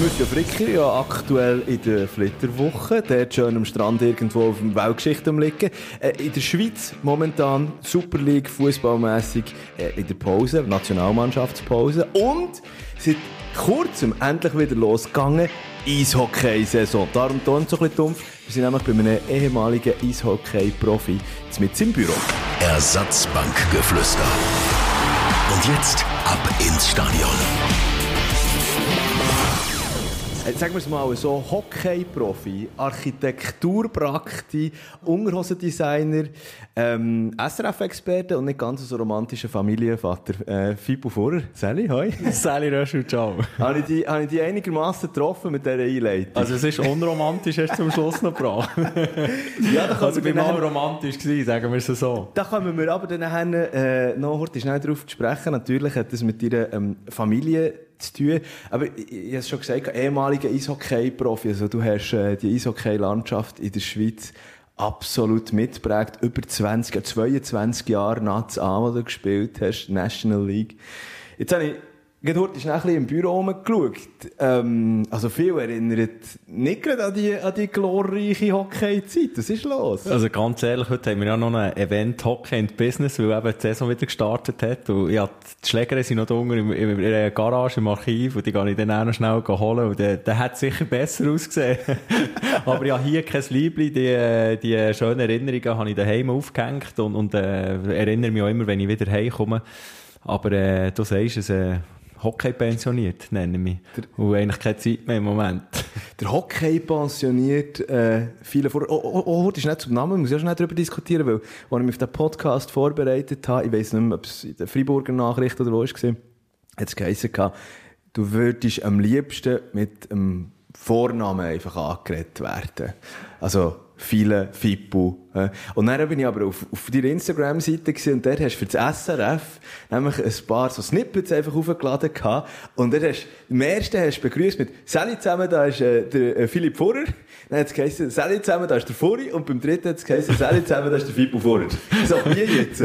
Monsieur Fricker ja aktuell in der Flitterwoche, dort schön am Strand irgendwo auf dem Weltgeschichte liegen. Äh, in der Schweiz momentan Super League fußballmäßig äh, in der Pause, Nationalmannschaftspause und seit kurzem endlich wieder losgegangen Eishockey-Saison. Darum tun so ein bisschen dumpf. Wir sind nämlich bei einem ehemaligen Eishockey-Profi mit im Büro. Ersatzbankgeflüster. Und jetzt ab ins Stadion. Äh, sagen wir es mal so, Hockey-Profi, Architekturprakti, Unterhosendesigner, ähm, SRF-Experte und nicht ganz so romantischer Familienvater. Äh, Fibu Furrer. Sally, hoi. Sally Röschel, ciao. habe ich die, habe ich die einigermaßen getroffen mit dieser Einleitung? Also es ist unromantisch, hast du zum Schluss noch gebracht. ja, da also ich bin mal romantisch gewesen, sagen wir es so. Da kommen wir aber dann äh, noch heute schnell darauf zu sprechen. Natürlich hat das mit deiner ähm, Familie zu tun. Aber ich, ich habe schon gesagt, ehemaliger Eishockey-Profi, also du hast äh, die Eishockey-Landschaft in der Schweiz absolut mitprägt. Über 20, 22 Jahre Nats an, wo du gespielt hast, National League. Jetzt habe ich Heute ist ein bisschen im Büro rumgeschaut. Ähm, also viel erinnert nicht gerade an die, an die glorreiche Hockey-Zeit. Was ist los? Also ganz ehrlich, heute haben wir ja noch ein Event Hockey and Business, weil eben die Saison wieder gestartet hat. Und ja, die Schläger sind noch da unten in, der Garage, im Archiv, und die kann ich dann auch noch schnell holen. Und der, der hat sicher besser ausgesehen. Aber ja, hier kein Liebling. Die, die schönen Erinnerungen habe ich daheim aufgehängt und, und äh, erinnere mich auch immer, wenn ich wieder heimkomme. Aber äh, du sagst es, äh, Hockey pensioniert, nenne ich mich. Der, und eigentlich keine Zeit mehr im Moment. Der Hockey pensioniert, äh, viele vor, oh, oh, oh, das ist nicht zum Namen, muss ich auch schnell darüber diskutieren, weil, als ich mich auf den Podcast vorbereitet habe, ich weiss nicht mehr, ob es in der Freiburger Nachricht oder wo war, hat es geheißen, du würdest am liebsten mit einem Vornamen einfach angeredet werden. Also, viele Fippo. Und dann bin ich aber auf, auf deiner Instagram-Seite und dort hast du für das SRF nämlich ein paar so Snippets einfach aufgeladen gehabt. Und dort hast, im ersten hast du begrüßt mit Sally zusammen, da ist äh, der äh, Philipp Furrer. Dann hat es geheißen, Sally zusammen, da ist der Furi. Und beim dritten hat es geheißen, Sally zusammen, da ist der Fippo Furrer. So, wie jetzt?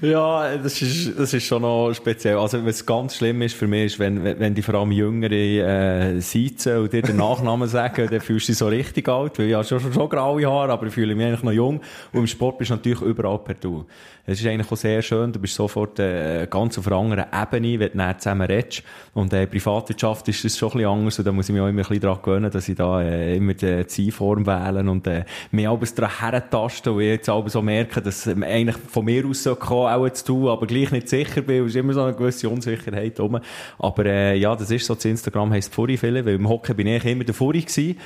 ja, das ist, das ist schon noch speziell. Also, was ganz schlimm ist für mich, ist, wenn, wenn die vor allem Jüngere, äh, sitzen und dir den Nachnamen sagen, dann fühlst du dich so richtig alt, weil ich habe schon, schon, schon graue Haare, aber ich fühle mich eigentlich noch jung. Und im Sport bist du natürlich überall per Du. Es ist eigentlich auch sehr schön, du bist sofort äh, ganz auf einer anderen Ebene, wenn du dann zusammen redest. Und äh, Privatwirtschaft ist das schon ein bisschen anders und da muss ich mich auch immer ein bisschen daran gewöhnen, dass ich da äh, immer die Zielform wähle und äh, mir alles daran herentaste und ich jetzt aber so merke, dass ähm, eigentlich von mir aus so kommen, auch zu tun, aber gleich nicht sicher bin. Es ist immer so eine gewisse Unsicherheit rum. Aber äh, ja, das ist so, das Instagram heisst Furi viele, weil im Hockey bin ich immer der Furi gewesen.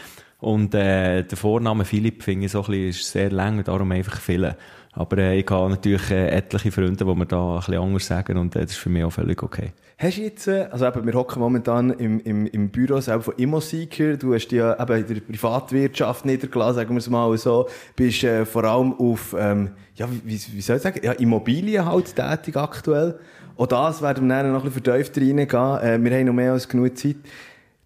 Und äh, der Vorname Philipp finde ich so ein bisschen, ist sehr lang darum einfach viele. Aber äh, ich habe natürlich äh, etliche Freunde, die mir da ein bisschen anders sagen und äh, das ist für mich auch völlig okay. Hast du jetzt, äh, also eben, wir hocken momentan im, im, im Büro selber von Immoseeker, du hast ja eben in der Privatwirtschaft niedergelassen, sagen wir es mal so, bist äh, vor allem auf, ähm, ja, wie, wie soll ich sagen, ja, Immobilien halt tätig aktuell. Auch das werden wir dann noch ein bisschen vertiefter reingehen. Äh, wir haben noch mehr als genug Zeit.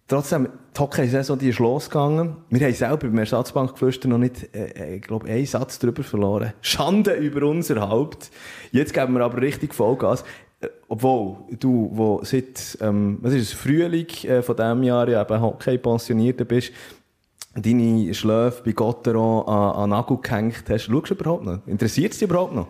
Trotzdem, die Hockey-Saison, die ist losgegangen. Wir haben selber beim Ersatzbankgeflüster noch nicht, äh, äh, ich glaube, einen Satz drüber verloren. Schande über unser Haupt. Jetzt geben wir aber richtig Vollgas. Äh, obwohl, du, wo seit, ähm, was ist es, Frühling äh, von diesem Jahr ja eben Hockey pensioniert bist, deine Schläfe bei Gotteron an, an Nagel gehängt hast, schaust du überhaupt noch? Interessiert es dich überhaupt noch?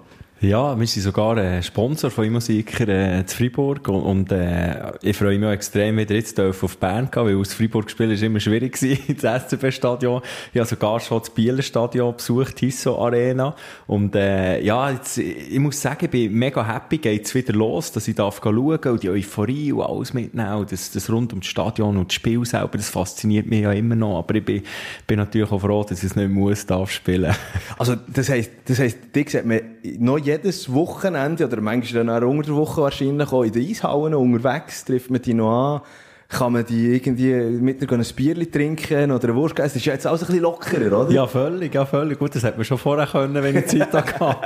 Ja, wir sind sogar äh, Sponsor von Immusiker äh, zu Freiburg und, und äh, ich freue mich auch extrem, wieder jetzt auf Bern gehen, weil aus Freiburg spielen ist immer schwierig gewesen, das SCB-Stadion. Ich habe sogar schon das Bieler Stadion besucht, Hisso Arena und äh, ja, jetzt, ich muss sagen, ich bin mega happy, geht's wieder los, dass ich darf schauen und die Euphorie und alles mitnehmen und das, das rund das Stadion und das Spiel selber, das fasziniert mich ja immer noch, aber ich bin, bin natürlich auch froh, dass ich es nicht muss darf spielen. Also das heisst, das heisst, dich sieht man noch jedes Wochenende, oder manchmal dann auch unter der Woche wahrscheinlich, auch in den Eishallen unterwegs, trifft man die noch an. Kann man die irgendwie mit einer ein Bierchen trinken oder eine Wurst essen. Das ist ja jetzt alles ein bisschen lockerer, oder? Ja, völlig, ja, völlig. Gut, das hätte man schon vorher können, wenn ich Zeit hatte.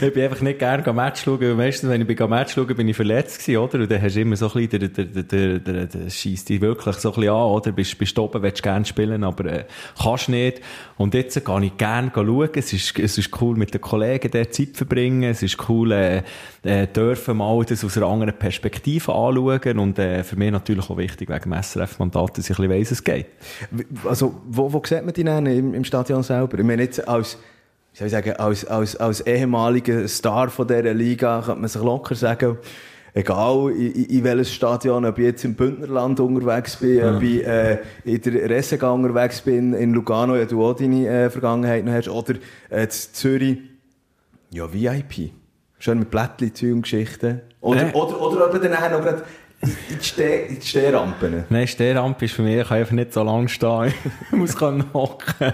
ich bin einfach nicht gerne Match schauen, weil meistens, wenn ich bin Match schauen, bin ich verletzt gewesen, oder? Und dann hast du immer so ein bisschen, der, der, der, der, der schießt dich wirklich so ein bisschen an, oder? Bist, bist oben, willst gerne spielen, aber, äh, kannst nicht. Und jetzt gehe ich gerne schauen. Es ist, es ist cool mit den Kollegen der Zeit verbringen. Es ist cool, äh, äh, dürfen mal das aus einer anderen Perspektive anschauen. Und, äh, für mich natürlich auch wichtig, wegen dem SRF-Mandat, dass ich ein bisschen weiss, es geht. Also, wo, wo sieht man die denn im, im Stadion selber? Ich meine, jetzt als, wie soll ich sagen, als, als, als ehemaliger Star von dieser Liga könnte man sich locker sagen, egal in, in welches Stadion, ob ich jetzt im Bündnerland unterwegs bin, ja. ob ich äh, in der Ressega unterwegs bin, in Lugano, ja du auch deine äh, Vergangenheit noch hast, oder äh, in Zürich, ja VIP. Schön mit Blättchen, und Geschichten. Oder, äh. oder, oder, oder dann noch gerade in die, die Stehrampen? Nein, Stehrampe ist für mich, ich kann einfach nicht so lange stehen. ich muss hocken.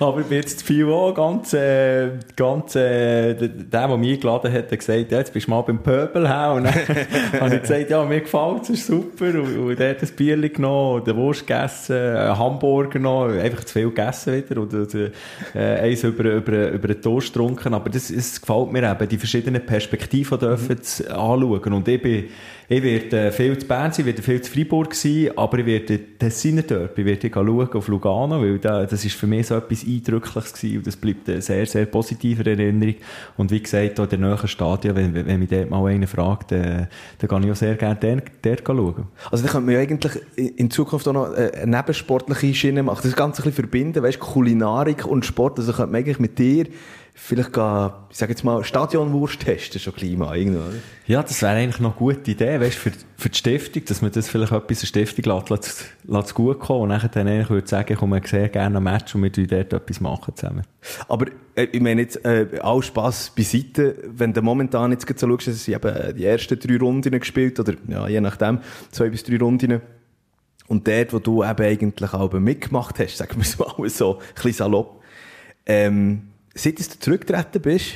Aber ich bin jetzt viel auch ganz, äh, ganz, äh, der, der mich eingeladen hat, hat gesagt, ja, jetzt bist du mal beim Pöbel Und dann habe ich gesagt, ja, mir gefällt es, ist super. Und, und der hat ein Bier genommen, den Wurst gegessen, einen Hamburger genommen, einfach zu viel gegessen wieder. Und, und äh, eins über, über, über den Toast getrunken. Aber das, das gefällt mir eben, die verschiedenen Perspektiven dürfen mhm. anschauen. Und ich bin, ich werde viel zu Bern sein, werde viel zu Freiburg sein, aber ich werde Tessiner Derby, ich werde schauen auf Lugano, weil da, das ist für mich so etwas Eindrückliches gewesen und das bleibt eine sehr, sehr positive Erinnerung. Und wie gesagt, in der nächsten Stadion, wenn, wenn mich dort mal einer fragt, dann, dann kann ich auch sehr gerne dort, dort schauen. Also da könnte man ja eigentlich in Zukunft auch noch eine nebensportliche Schiene machen, das Ganze ein bisschen verbinden, weißt, Kulinarik und Sport, also könnte man eigentlich mit dir vielleicht gehen, ich sage jetzt mal, Stadionwurst testen, schon Klima irgendwo, oder? Ja, das wäre eigentlich noch eine gute Idee, weißt, für, für die Stiftung, dass man das vielleicht etwas der Stiftung lässt, lässt, lässt gut kommen und nachher dann eigentlich würde sagen, ich komme sehr gerne ein Match und wir dort etwas machen zusammen. Aber, äh, ich meine jetzt, äh, all Spass beiseite, wenn du momentan jetzt so schaust, dass sie eben die ersten drei Runden gespielt, oder, ja, je nachdem, zwei bis drei Runden, und dort, wo du eben eigentlich auch mitgemacht hast, sagen wir es mal so, ein bisschen salopp, ähm, seit du zurückgetreten bist,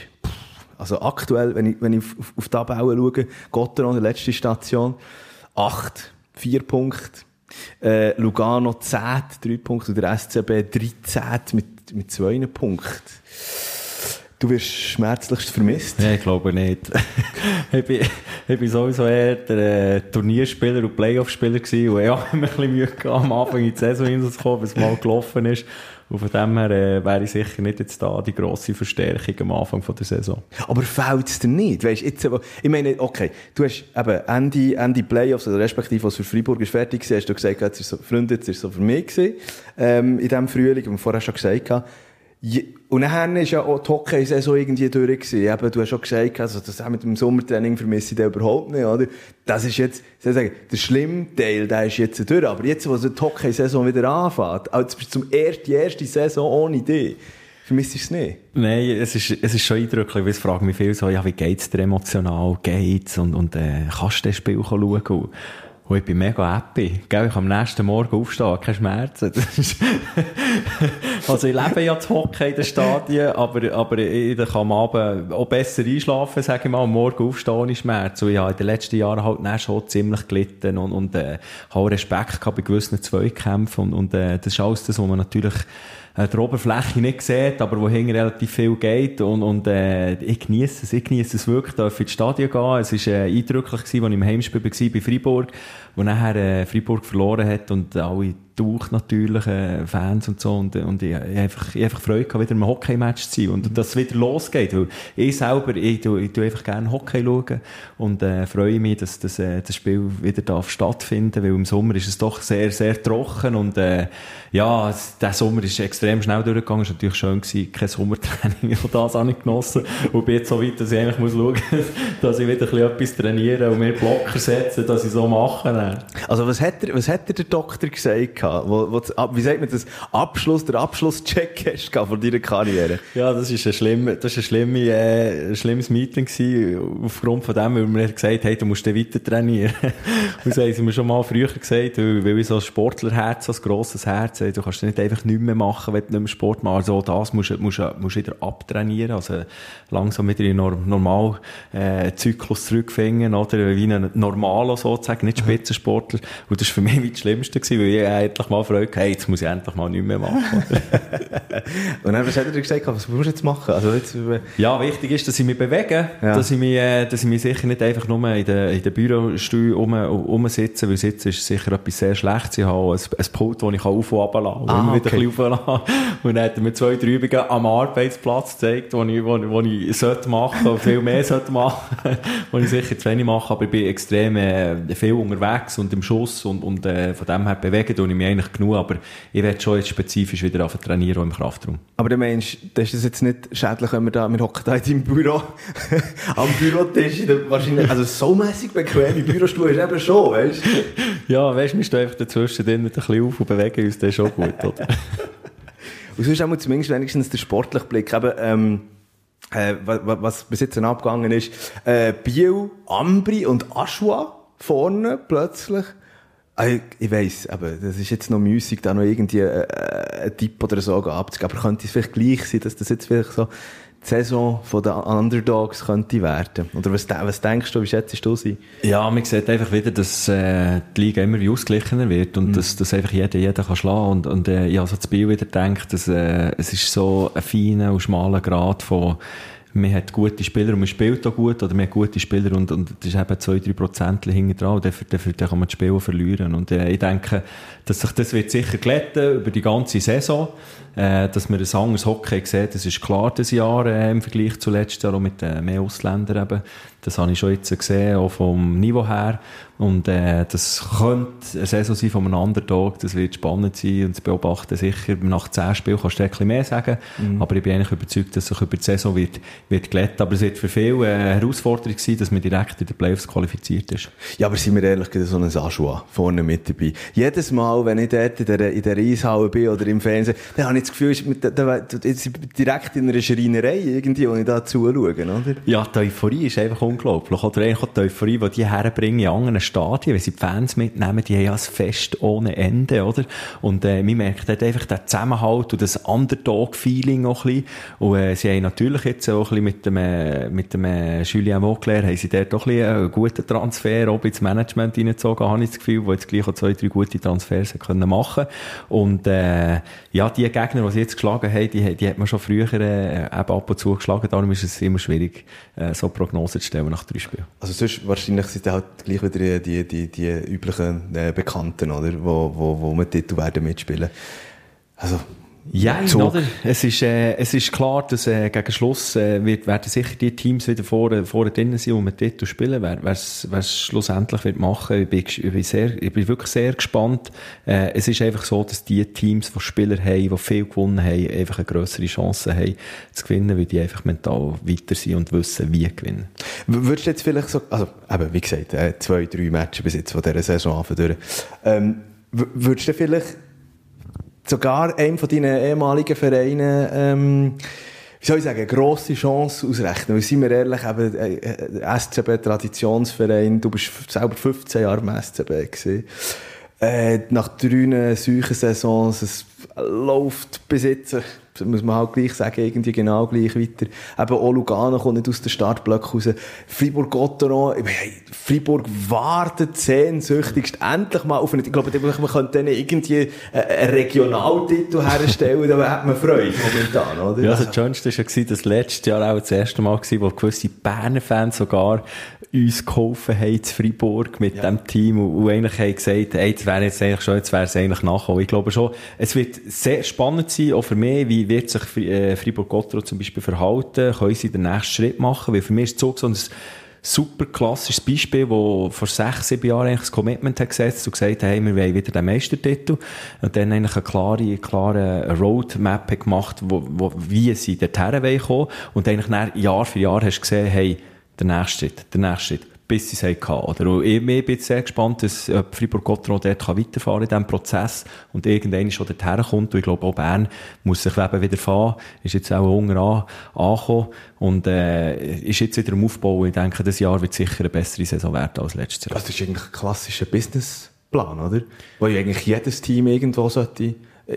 also aktuell, wenn ich, wenn ich auf, auf die Tabelle schaue, Gotteron, die letzte Station, 8, 4 Punkte. Äh, Lugano 10, 3 Punkte. Und der SCB 13 mit, mit 2 Punkten. Du wirst schmerzlichst vermisst? Nein, ich glaube nicht. ich, bin, ich bin sowieso eher der äh, Turnierspieler und Playoff-Spieler gewesen. Und ich mir ein bisschen Mühe gehabt, am Anfang in die Saison hinzukommen, bis es mal gelaufen ist. Und von dem her äh, wäre ich sicher nicht jetzt da die grosse Verstärkung am Anfang von der Saison. Aber fällt es dir nicht? Weißt, jetzt, ich meine, okay, du hast eben Ende, Ende Playoffs, oder respektive was für Freiburg ist fertig gewesen, hast du gesagt, jetzt ist so, Freunde, jetzt ist so für mich gewesen, ähm, in diesem Frühling, und vorher schon gesagt, und dann ist ja auch die Hockey-Saison irgendwie durch. Eben, du hast schon gesagt, also das mit dem Sommertraining vermisse ich den überhaupt nicht, oder? Das ist jetzt, soll ich sagen, der schlimme Teil, der ist jetzt durch. Aber jetzt, wo die Hockey-Saison wieder anfängt, also zum ersten, die erste Saison ohne Idee. Vermisst du es nicht? Nein, es ist, es ist schon eindrücklich, weil es fragen mich viel so, ja, wie geht's dir emotional? Geht's? Und, und, äh, kannst du das Spiel schauen? Und ich bin mega happy. Gell, ich am nächsten Morgen aufstehen, keine Schmerzen. also ich lebe ja zu Hockey in den Stadien, aber, aber ich, kann am Abend auch besser einschlafen, sage ich mal, am Morgen aufstehen ohne Schmerzen. Und ich habe in den letzten Jahren halt schon ziemlich gelitten und, und äh, habe Respekt gehabt bei gewissen Zweikämpfen und, und äh, das ist alles das, was man natürlich äh, der Oberfläche nicht sieht, aber wohin relativ viel geht und, und äh, ich genieße es, ich genieße es wirklich, da ins Stadion gehen. Es war äh, eindrücklich, gewesen, als ich im Heimspiel war bei Freiburg, wo nachher äh, Freiburg verloren hat und alle durch natürlich äh, Fans und so. Und, und ich, ich einfach, ich einfach Freude gehabt, wieder im Hockey-Match zu sein und, und dass es wieder losgeht, weil ich selber, ich, ich, ich tue einfach gerne Hockey schauen und äh, freue mich, dass, dass äh, das Spiel wieder darf stattfinden, weil im Sommer ist es doch sehr, sehr trocken und äh, ja, der Sommer ist extrem schnell durchgegangen, war natürlich schön gewesen, kein Sommertraining, ich das auch nicht genossen und bin jetzt so weit, dass ich eigentlich muss schauen, dass ich wieder ein bisschen etwas trainiere und mehr Blocker setze, dass ich so mache. Also was hat, er, was hat der Doktor gesagt gehabt, wo, wo, wie sagt man das, Abschluss, der Abschlusscheck hast gehabt von deiner Karriere? Ja, das ist ein schlimm, das ist ein schlimme, äh, ein schlimmes Meeting gewesen, aufgrund von dem, weil mir gesagt hey, du musst den weiter trainieren. und so haben sie mir schon mal früher gesagt, weil, weil ich so ein Sportlerherz, so ein grosses Herz, du kannst nicht einfach nichts mehr machen, wenn du nicht mehr Sport machst. Also das musst du, musst, musst wieder abtrainieren, also langsam wieder in den normalen äh, Zyklus zurückfinden, oder wie ein Normalo sozusagen, nicht Spitzensportler. Und das war für mich das Schlimmste gewesen, weil ich endlich mal Freude hey, jetzt muss ich endlich mal nichts mehr machen. und dann, er dir gesagt, was musst du jetzt machen? Also jetzt, äh, ja, wichtig ist, dass ich mich bewege, ja. dass, ich mich, äh, dass ich mich sicher nicht einfach nur in den, in den Bürostuhl rum, rumsitze, weil Sitzen ist sicher etwas sehr Schlechtes. Ich habe ein, ein Pult, das ich auf- und runterlassen kann, ah, okay. wieder ein bisschen Und dann hat er mir zwei, drei Übungen am Arbeitsplatz gezeigt, die ich, wo, wo ich sollte machen, viel mehr sollte machen, wo ich sicher zu wenig mache, aber ich bin extrem äh, viel unterwegs und im Schuss und, und äh, von dem her bewege ich mich eigentlich genug, aber ich werde schon jetzt spezifisch wieder auf trainieren im Kraftraum. Aber der Mensch, das ist das jetzt nicht schädlich, wenn wir da, wir hocken da in deinem Büro, am Bürotisch, wahrscheinlich, also so mässig bequem, im Bürostuhl ist eben schon, weißt du? Ja, weißt du, wir stehen einfach dazwischen drin ein bisschen auf und bewegen uns, das ist schon gut, oder? und sonst haben wir zumindest wenigstens den sportlichen Blick, eben, ähm, äh, was, was bis jetzt abgegangen ist, äh, Biel, Ambri und Aschua vorne plötzlich. Also, ich weiss, aber das ist jetzt noch müßig, da noch irgendwie äh, äh einen Tipp oder so abzugeben. Aber könnte es vielleicht gleich sein, dass das jetzt vielleicht so die Saison der Underdogs könnte werden? Oder was, was denkst du, wie schätzt du sie? Ja, man sieht einfach wieder, dass äh, die Liga immer wie ausgeglichener wird und mhm. dass, dass einfach jeder jeden kann schlagen und, und äh, ich also das Spiel wieder denke, dass äh, es ist so ein feiner und schmaler Grad von man hat gute Spieler und man spielt auch gut, oder man hat gute Spieler und, und das ist eben zwei, drei Prozent hinten dran und dafür, dafür, kann man das Spiel verlieren. Und äh, ich denke, dass sich das wird sicher glätten über die ganze Saison, äh, dass man ein anderes Hockey sieht, das ist klar das Jahr äh, im Vergleich zu letztes Jahr, auch mit äh, mehr Ausländern eben. Das habe ich schon jetzt gesehen, auch vom Niveau her. Und äh, das könnte eine Saison sein von einem Underdog, das wird spannend sein und zu beobachten sicher. Nach zehn Spielen kannst du ein bisschen mehr sagen, mhm. aber ich bin eigentlich überzeugt, dass sich über die Saison wird, wird glätten. Aber es wird für viele eine Herausforderung sein, dass man direkt in den Playoffs qualifiziert ist. Ja, aber sind wir ehrlich, so ein Aschua vorne mit dabei. Jedes Mal, wenn ich dort in der, in der Eishalle bin oder im Fernsehen, dann habe ich das Gefühl, ich bin direkt in einer Schreinerei irgendwie, wo ich da zuschaue, oder? Ja, die Euphorie ist einfach unglaublich. Oder eigentlich auch die Euphorie, die die herbringen in anderen Stadien, wenn sie die Fans mitnehmen, die haben ja ein Fest ohne Ende, oder? Und äh, man merkt dort einfach den Zusammenhalt und das Underdog-Feeling auch ein bisschen. Und äh, sie haben natürlich jetzt auch ein bisschen mit dem, äh, mit dem äh, Julien Vauclair, haben sie dort auch ein bisschen einen guten Transfer auch ins Management reingezogen, habe ich das Gefühl, wo jetzt gleich auch zwei, drei gute Transfers können machen Und äh, ja, die Gegner, die sie jetzt geschlagen haben, die, die hat man schon früher äh, eben ab und zu geschlagen, darum ist es immer schwierig, äh, so Prognosen zu stellen nach drei Spielen. Also sonst wahrscheinlich sind halt gleich wieder die, die, die üblichen äh, Bekannten, oder? Wo, wo, wo mit Titel werden mitspielen. Also, ja, oder? Es ist, äh, es ist klar, dass äh, gegen Schluss äh, wird, werden sicher die Teams wieder vorne, vorne drinnen sein, die mit Titel spielen. Wer es schlussendlich wird machen, ich bin, ich bin, sehr, ich bin wirklich sehr gespannt. Äh, es ist einfach so, dass die Teams, die Spieler haben, die viel gewonnen haben, einfach eine grössere Chance haben zu gewinnen, weil die einfach mental weiter sind und wissen, wie gewinnen. Würdest du jetzt vielleicht so, also eben, wie gesagt, äh, zwei, drei Matches bis jetzt von dieser Saison anfangen ähm, Würdest du vielleicht sogar einem von deinen ehemaligen Vereinen, ähm, wie soll ich sagen, grosse Chance ausrechnen. Weil, seien wir ehrlich, eben, äh, äh SCB Traditionsverein, du bist selber 15 Jahre im SCB gewesen. Äh, nach drei solchen Saisons, es läuft bis jetzt muss man halt gleich sagen, irgendwie genau gleich weiter. Eben auch Lugano kommt nicht aus den Startblöcken raus. Fribourg-Gotteron, hey, Fribourg wartet sehnsüchtigst endlich mal auf einen, ich glaube, man könnte denen irgendwie einen Regionaltitel herstellen, da hat man Freude momentan, oder? Ja, also das Schönste war ja, das letzte Jahr auch das erste Mal war, wo gewisse Berner Fans sogar uns geholfen haben zu Freiburg mit ja. dem Team und, eigentlich haben gesagt, hey, jetzt wäre jetzt eigentlich schon, jetzt wäre es eigentlich nachher. Ich glaube schon, es wird sehr spannend sein, auch für mich, wie wird sich äh, Fribourg-Gotteron zum Beispiel verhalten, können sie den nächsten Schritt machen, weil für mich ist Zug so ein super klassisches Beispiel, wo vor sechs, sieben Jahren eigentlich das Commitment hat gesetzt und gesagt hat, hey, wir wollen wieder den Meistertitel. Und dann eigentlich eine klare, klare Roadmap gemacht, wo, wo, wie sie dorthin kommen. Und eigentlich Jahr für Jahr hast du gesehen, hey, der nächste Schritt, der nächste Schritt. Bis sie es hatten. Oder? Und ich, bin sehr gespannt, dass ob Fribourg-Gotteron dort kann weiterfahren in diesem Prozess und irgendwann schon dorthin kommt. Und ich glaube, auch Bern muss sich eben wieder fahren, ist jetzt auch unten an, angekommen und äh, ist jetzt wieder am Aufbau. Ich denke, das Jahr wird sicher eine bessere Saison werden als letztes Jahr. Das ist eigentlich ein klassischer Businessplan, oder? Ja eigentlich jedes Team irgendwo sollte, äh,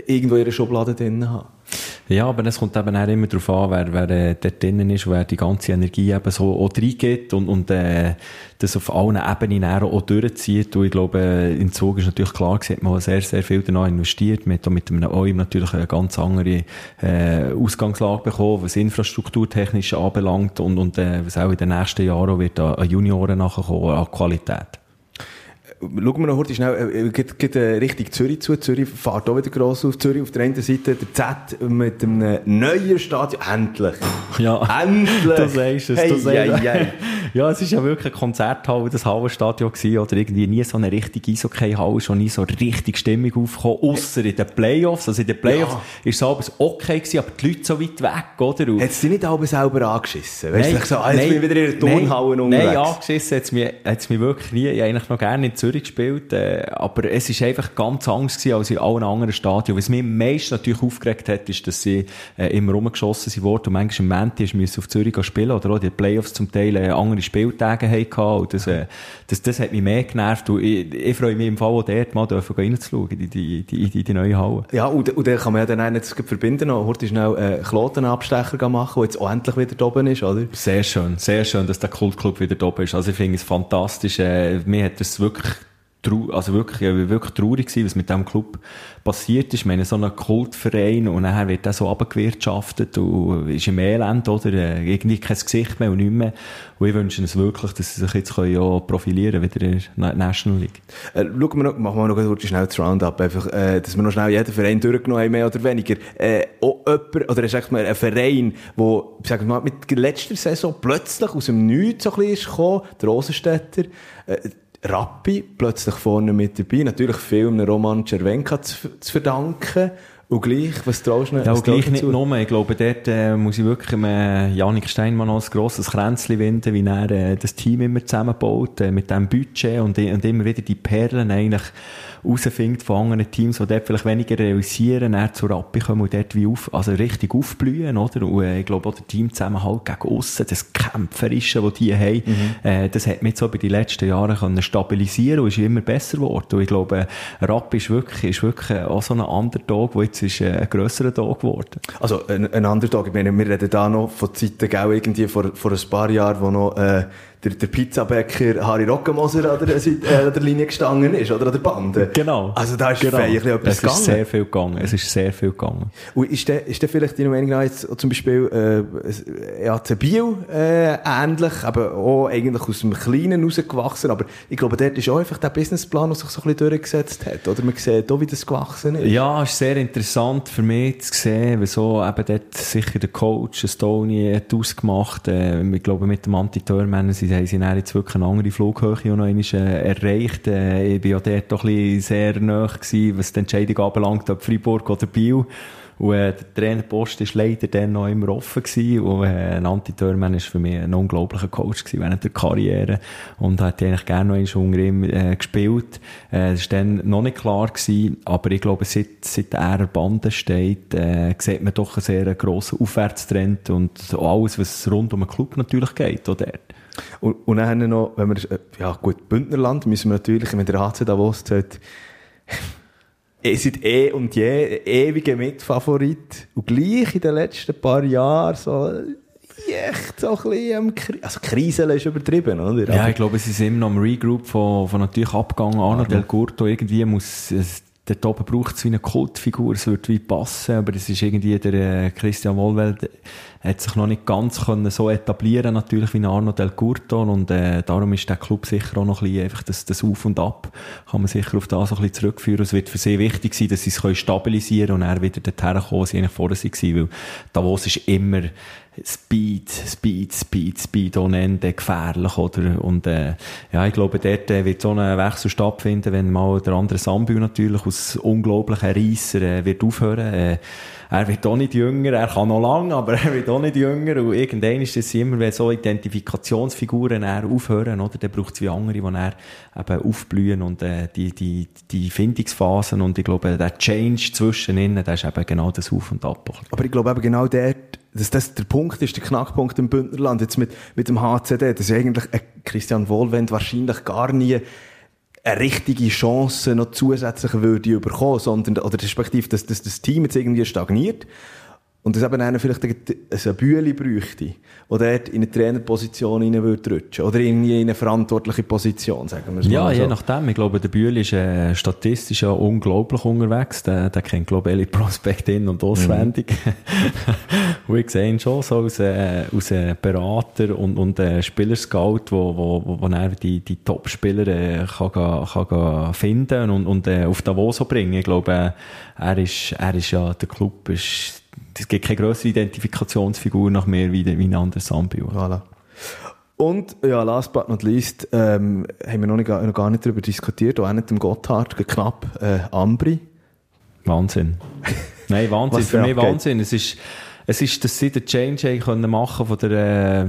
irgendwo ihre Schublade drin haben. Ja, aber es kommt eben auch immer darauf an, wer, wer äh, dort drinnen ist, wer die ganze Energie eben so auch reingeht und, und äh, das auf allen Ebenen auch durchzieht. Und ich glaube, äh, im Zug ist natürlich klar, hat man sehr, sehr viel danach investiert. Man hat auch mit einem OIM natürlich eine ganz andere äh, Ausgangslage bekommen, was infrastrukturtechnisch anbelangt und, und äh, was auch in den nächsten Jahren wird an Junioren nachkommen, an Qualität. Schauen wir noch heute schnell, äh, geht, geht äh, Richtung Zürich zu. Zürich fährt auch wieder gross auf. Zürich auf der einen Seite, der Z mit einem neuen Stadion. Endlich! Ja. Endlich! Du sagst es, hey, du sagst hey, hey. Ja, es ist ja wirklich ein Konzerthalle, das Hallenstadion gewesen, oder irgendwie nie so eine richtige Eishockey-Halle, schon nie so richtig Stimmung aufgekommen, ausser in den Playoffs. Also in den Playoffs Ja. ist es alles okay gewesen, aber die Leute so weit weg, oder? Und Hat sie nicht alle selber angeschissen? Weißt du, so, ah, jetzt bin ich wieder in der Turnhalle nein, unterwegs. Nein, angeschissen hat's mich, hat's mich wirklich nie. Ich eigentlich noch gerne in Zürich gespielt, äh, aber es ist einfach ganz anders gewesen als in allen anderen Stadien. Was mich am meisten natürlich aufgeregt hat, ist, dass sie äh, immer rumgeschossen sind worden und manchmal im Menti müssen auf Zürich spielen oder auch die Playoffs zum Teil äh, andere Spieltage hatten und das, äh, das, das hat mich mehr genervt und ich, ich freue mich im Fall auch dort mal dürfen reinzuschauen, in die, die, die, die, die neue Halle. Ja, und, und dann kann man ja dann auch nicht verbinden noch. Heute schnell äh, Klotenabstecher machen, der jetzt auch endlich wieder da oben ist, oder? Sehr schön, sehr schön, dass der Kultclub wieder da ist. Also ich finde es fantastisch. Äh, mir hat das wirklich also wirklich, ich war wirklich traurig gewesen, was mit diesem Club passiert ist. Ich meine, so ein Kultverein und nachher wird der so abgewirtschaftet und ist im Elend, oder? Äh, Irgendwie kein Gesicht mehr und nicht mehr. Und ich wünsche es wirklich, dass sie sich jetzt können ja profilieren wieder in der National League. Äh, schauen wir noch, machen wir noch kurz schnell das Roundup, einfach, äh, dass wir noch schnell jeden Verein durchgenommen haben, mehr oder weniger. Äh, auch jemand, oder echt mal ein Verein, sagen wir mal, mit der letzten Saison plötzlich aus dem Nichts so ein bisschen ist gekommen, der Rosenstädter, äh, Rappi, plötzlich vorne mit dabei, natürlich viel einem Roman Cervenka zu, zu verdanken. Und gleich, was traust du Ja, was und gleich nicht nur. Ich glaube, dort äh, muss ich wirklich äh, Janik Steinmann ein grosses Kränzchen winden, wie er äh, das Team immer zusammenbaut, äh, mit diesem Budget und, und immer wieder die Perlen eigentlich rausfindet von anderen Teams, die dort vielleicht weniger realisieren, dann zur Rappi kommen und dort wie auf, also richtig aufblühen, oder? Und äh, ich glaube auch der Teamzusammenhalt gegen aussen, das Kämpferische, das die haben, äh, das hat mich so über die letzten Jahre können stabilisieren und ist immer besser geworden. Und ich glaube, Rappi ist wirklich, ist wirklich auch so ein Underdog, der jetzt ist äh, ein grösserer Dog geworden. Also, ein, ein Underdog. Ich meine, wir reden da noch von Zeiten, gell, irgendwie vor, vor ein paar Jahren, wo noch, äh, der, der Pizzabäcker Harry Rockemoser an der, äh, an der Linie gestanden ist, oder an der Bande. Genau. Also, da ist genau. feierlich etwas Es ist gegangen. sehr viel gegangen. Es ist sehr viel gegangen. Und ist der, ist der vielleicht deiner Meinung nach jetzt zum Beispiel, äh, EAC Bio, äh, ähnlich, aber auch eigentlich aus dem Kleinen rausgewachsen, aber ich glaube, dort ist auch einfach der Businessplan, der sich so ein bisschen durchgesetzt hat, oder? Man sieht auch, wie das gewachsen ist. Ja, es ist sehr interessant für mich zu sehen, wieso eben dort sicher der Coach Stony hat ausgemacht. Äh, ich glaube, mit dem Anti-Törmänner sie, haben sie jetzt wirklich eine andere Flughöhe noch einmal, äh, erreicht. Äh, ich bin ja dort doch ein bisschen sehr nah was die Entscheidung anbelangt, ob Freiburg oder Biel. Und äh, der Trainerpost war leider dann noch immer offen gewesen. Und äh, ein Anti-Törmann ist für mich ein unglaublicher Coach gewesen während der Karriere. Und hat eigentlich gerne noch einmal unter ihm äh, gespielt. Äh, war dann noch nicht klar gewesen. Aber ich glaube, seit, seit er Bande steht, äh, sieht man doch einen sehr grossen Aufwärtstrend und alles, was rund um den Club natürlich geht, dort. Und, und dann noch, wenn wir, ja gut, Bündnerland müssen wir natürlich, wenn der HC Davos sagt, ihr seid eh und je ewiger Mitfavorit. Und gleich in den letzten paar Jahren so, echt so ein bisschen am Kri also Kriseln ist übertrieben, oder? Ja, ich glaube, es ist immer noch am Regroup von, von natürlich abgegangen. Arno Del Curto irgendwie muss, es, dort oben braucht es wie eine Kultfigur, es wird wie passen, aber es ist irgendwie der äh, Christian Wohlwelt hat sich noch nicht ganz können so etablieren natürlich wie Arno Del Curto und äh, darum ist der Club sicher auch noch ein bisschen einfach das, das Auf und Ab kann man sicher auf das ein bisschen zurückführen. Es wird für sie wichtig sein, dass sie es können stabilisieren und er wieder dorthin kommen, wo sie eigentlich vorher waren, weil Davos ist immer Speed, Speed, Speed, Speed ohne Ende gefährlich, oder? Und, äh, ja, ich glaube, dort äh, wird so ein Wechsel stattfinden, wenn mal der andere Sambü natürlich aus unglaublichen Reisser äh, wird aufhören. Äh, er wird auch nicht jünger, er kann noch lang, aber er wird auch nicht jünger und irgendwann ist es immer, wenn so Identifikationsfiguren er aufhören, oder, dann braucht es wie andere, die er eben aufblühen und äh, die, die, die Findungsphasen und ich glaube, der Change zwischen ihnen, der ist eben genau das Auf und Ab. Aber ich glaube eben genau dort, dass das der Punkt ist, der Knackpunkt im Bündnerland, jetzt mit, mit dem HCD, dass eigentlich ein Christian Wohlwend wahrscheinlich gar nie eine richtige Chance noch zusätzlich würde bekommen, sondern, oder respektive, dass, dass das Team jetzt irgendwie stagniert und dass eben einer vielleicht ein Bühli bräuchte, der dort in eine Trainerposition rein würde rutschen. Oder irgendwie in eine verantwortliche Position, sagen wir es ja, je nachdem. Ich glaube, der Bühli ist äh, statistisch ja unglaublich unterwegs. Der, der kennt, glaube ich, alle Prospekte in- und auswendig. Mhm. und ich sehe ihn schon so als, äh, als äh, Berater und, und äh, Spielerscout, wo, wo, wo, wo er die, die Top-Spieler äh, kann, kann, kann finden und, und äh, auf Davos so bringen. Ich glaube, äh, er ist, er ist ja, der Club ist es gibt keine grössere Identifikationsfigur nach mehr wie, wie ein anderes Sambio. Voilà. Und, ja, last but not least, ähm, haben wir noch, nicht, noch gar nicht darüber diskutiert, auch nicht dem Gotthard, knapp, äh, Ambri. Wahnsinn. Nein, Wahnsinn. Für mich Wahnsinn. Es ist, es ist, dass sie den Change können machen von der, äh,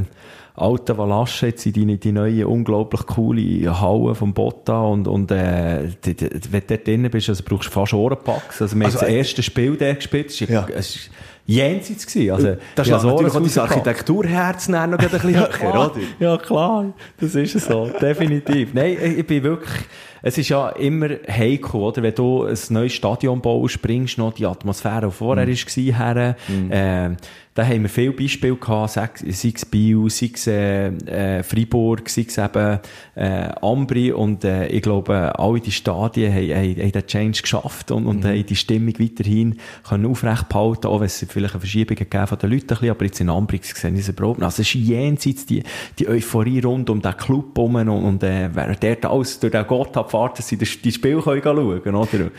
alten Valasche jetzt in die, die neue, unglaublich coole Halle vom Botta und, und, äh, die, die, wenn du dort drinnen bist, also brauchst du fast Ohrenpacks. Also, wir also, haben das erste Spiel der gespielt. Es ja. ist jenseits gewesen. Also, das ist natürlich auch dein Architekturherz noch ein bisschen höher, oder? Ja, klar. Das ist so. Definitiv. Nein, ich bin wirklich, es ist ja immer heikel, oder? Wenn du ein neues Stadion baust, springst noch die Atmosphäre, die vorher mhm. war, her. Mhm. Äh, da haben wir viele Beispiele gehabt, sei, es Biel, sei es äh, äh, Freiburg, sei es eben äh, Ambri und äh, ich glaube, alle die Stadien haben, haben, haben den Change geschafft und, und mhm. haben die Stimmung weiterhin können aufrecht behalten, auch wenn es vielleicht eine Verschiebung gegeben von den Leuten, bisschen, aber jetzt in Ambri gesehen diese Proben. Also es ist jenseits die, die Euphorie rund um den Club herum und, und äh, wer dort alles durch den Gott abfahrt, dass sie die, die können schauen können, oder?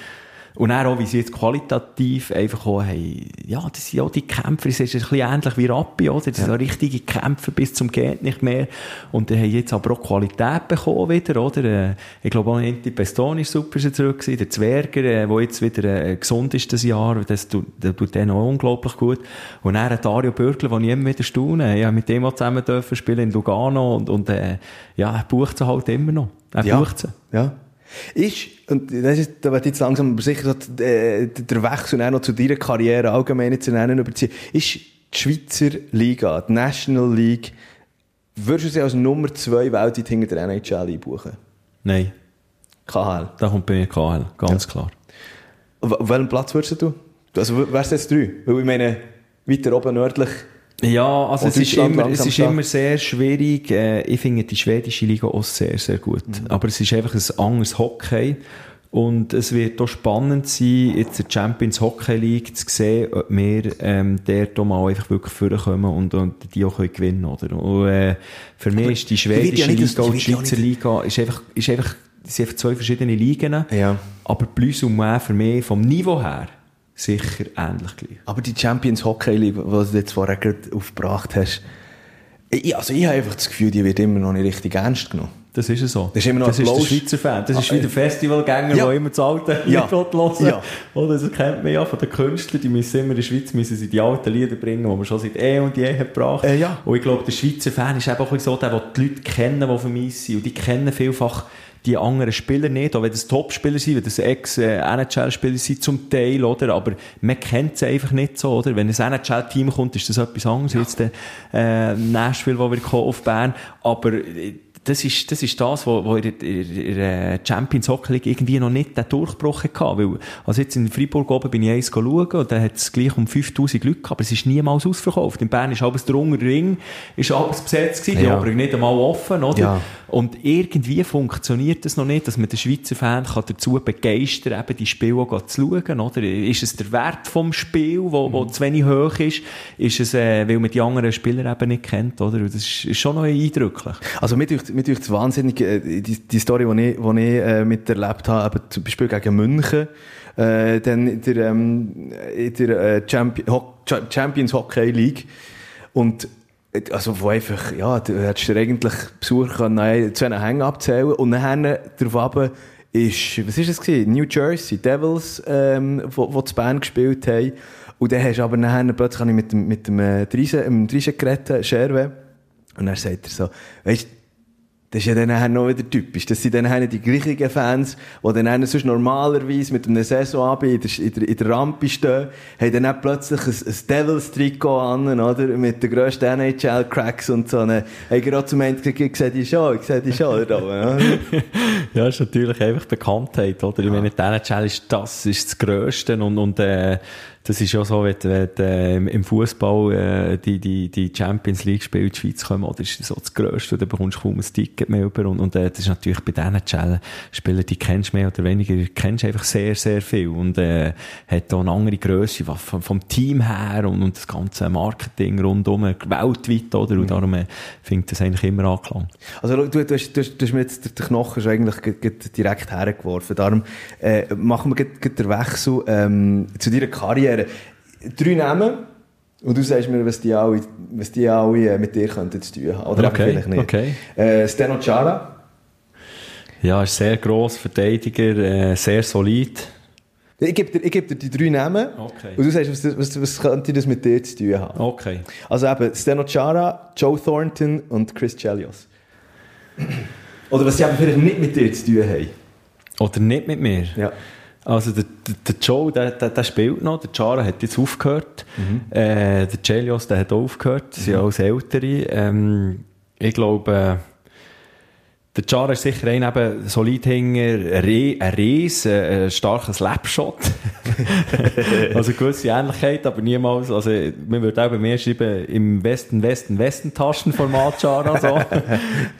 Und dann auch, wie sie jetzt qualitativ einfach auch haben, ja, das sind auch die Kämpfer, das ist ein bisschen ähnlich wie Rappi, oder? Das ja. sind auch richtige Kämpfer bis zum geht nicht mehr. Und die haben jetzt aber auch Qualität bekommen wieder, oder? Äh, ich glaube auch, die Bestoni ist super zurück gewesen, der Zwerger, der äh, jetzt wieder äh, gesund ist das Jahr, das tut, das tut denen auch unglaublich gut. Und dann Dario Bürgler, den ich immer wieder staune, ja, mit dem auch zusammen dürfen spielen in Lugano und, und äh, ja, er bucht sie halt immer noch. Er ja. bucht sie. Ja. Ist, und das ist, da wird jetzt langsam sicher so, äh, der Wechsel auch noch zu deiner Karriere allgemein zu nennen überziehen, ist die Schweizer Liga, die National League, würdest du sie als Nummer zwei weltweit hinter der NHL einbuchen? Nein. KHL? Da kommt bei mir KHL, ganz ja. klar. Auf welchem Platz würdest du? Also wärst du jetzt drei? Weil ich meine, weiter oben nördlich ja, also es ist, immer, es ist immer sehr schwierig. Äh, ich finde die schwedische Liga auch sehr, sehr gut. Mhm. Aber es ist einfach ein anderes Hockey. Und es wird auch spannend sein, jetzt der Champions Hockey League zu sehen, ob wir ähm, dort auch mal einfach wirklich vorkommen und, und die auch können gewinnen oder? Und, äh, Für mich ist die schwedische ja Liga und die Schweizer Liga ist einfach, ist einfach, sind einfach zwei verschiedene Ligen. Ja. Aber plus und mehr für mich vom Niveau her sicher ähnlich gleich. Aber die Champions Hockey League, die du jetzt vorher gerade aufgebracht hast, ich, also ich habe einfach das Gefühl, die wird immer noch nicht richtig ernst genommen. Das ist so. Das ist immer noch das ist der Schweizer Fan. Das ist wie der Festivalgänger, ja. der immer das alte ja. Lied hören ja. Oder das kennt man ja von den Künstlern, die müssen immer in der Schweiz müssen sie die alten Lieder bringen, die man schon seit eh und je gebracht äh, ja. Und ich glaube, der Schweizer Fan ist eben auch so der, der die Leute kennen, die vermissen. Und die kennen vielfach die anderen Spieler nicht, auch wenn das Top-Spieler sind, wenn das Ex-NHL-Spieler sind zum Teil, oder? Aber man kennt sie einfach nicht so, oder? Wenn ein NHL-Team kommt, ist das etwas anderes. Ja. Jetzt der, äh, Nashville, wo wir kommen auf Bern. Aber, äh, das ist, das ist das, wo, wo in der Champions Hockey League irgendwie noch nicht den Durchbruch hatte. Weil, also jetzt in Freiburg oben bin ich eins schauen und da hat es gleich um 5000 Leute gehabt, aber es ist niemals ausverkauft. In Bern ist alles der Ring, ist alles besetzt gewesen, ja. die Oberen nicht einmal offen, oder? Ja. Und irgendwie funktioniert das noch nicht, dass man den Schweizer Fan kann dazu begeistern eben die Spiele auch zu schauen, oder? Ist es der Wert vom Spiel, wo, wo mhm. zu wenig hoch ist? Ist es, äh, weil man die anderen Spieler eben nicht kennt, oder? Das ist, ist schon noch eindrücklich. Also, mit euch, mit euch wahnsinnig, äh, die, die Story, die ich, die ich äh, miterlebt habe, eben zum Beispiel gegen München, äh, dann in der, ähm, der äh, Champion, Champions Hockey League, Und also wo einfach, ja, du hättest dir eigentlich Besucher können, zu einem Hängen abzählen und dann darauf ab ist, was ist es gewesen? New Jersey Devils, ähm, wo, wo die Band gespielt haben. Und dann hast du aber nachher plötzlich mit dem, mit dem, äh, Driesen, dem Driesen geredet, Scherwe. Und dann sagt er so, weißt das ist ja dann noch wieder typisch. Das sind dann die gleichen Fans, die dann sonst normalerweise mit einem Saisonabend in der, in der Rampe stehen, haben dann auch plötzlich ein, ein Devils-Trikot an, oder? Mit den grössten NHL-Cracks und so. Haben gerade zum Ende gesagt, ich sehe die schon, ich sehe die schon, da oder? ja, ist natürlich einfach Bekanntheit, oder? Ich meine, die NHL ist, das ist das Grösste und, und, äh, das ist ja so, wenn, wenn äh, im Fußball äh, die, die, die Champions League spielt, die Schweiz kommen, oder ist so das Grösste, da bekommst du kaum ein Ticket mehr über. Und, und äh, das ist natürlich bei diesen Challenge Spielern, die kennst du mehr oder weniger, kennst du einfach sehr, sehr viel. Und äh, hat auch eine andere Grösse vom, vom Team her und, und das ganze Marketing rundum, weltweit, oder? Und mhm. darum äh, ich das eigentlich immer Anklang. Also du, du, hast, du, hast, du hast mir jetzt den Knochen schon eigentlich direkt hergeworfen. Darum äh, machen wir den Wechsel ähm, zu deiner Karriere erklären. Drei Namen. Und du sagst mir, was die alle, was die alle äh, mit dir könnten zu tun haben. Oder okay, vielleicht nicht. Okay. Äh, Steno Chara. Ja, ist sehr gross, Verteidiger, äh, sehr solid. Ich gebe dir, ich gebe dir die drei Namen. Okay. Und du sagst, was, was, was könnte das mit dir zu tun haben. Okay. Also eben, Steno Chara, Joe Thornton und Chris Chelios. Oder was sie eben vielleicht nicht mit dir zu tun haben. Oder nicht mit mir? Ja. Also der, der, der Joe, der, der, der, spielt noch, der Chara hat jetzt aufgehört, mhm. äh, der Chelios, der hat auch aufgehört, das sind mhm. alles Ältere. Ähm, ich glaube, der Chara ist sicher ein eben solid hinger, ein Ries, ein starkes Lapshot. also gewisse Ähnlichkeit, aber niemals, also man würde auch bei mir schreiben, im Westen, Westen, Westen Taschenformat Chara, so.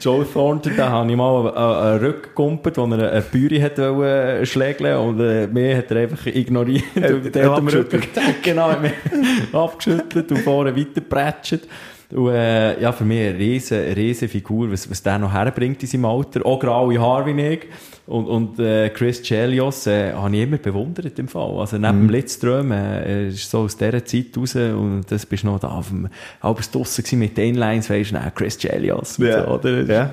Joe Thornton, da habe ich mal einen gegumpelt, wo er eine Büri hat wollen schlägeln und äh, mir hat er einfach ignoriert. und der hat am Rücken genau, abgeschüttelt und vorne weitergepratscht. Und, äh, ja, für mich eine riesen, riesen Figur, was, was der noch herbringt in seinem Alter. Auch graue Haare wie ich. Und, und äh, Chris Chelios äh, habe ich immer bewundert im Fall. Also neben mhm. dem Lidström äh, ist so aus dieser Zeit raus und das bist noch da auf dem Albers draussen mit den Inlines, weisst du, Chris Chelios. Ja. So, oder? ja.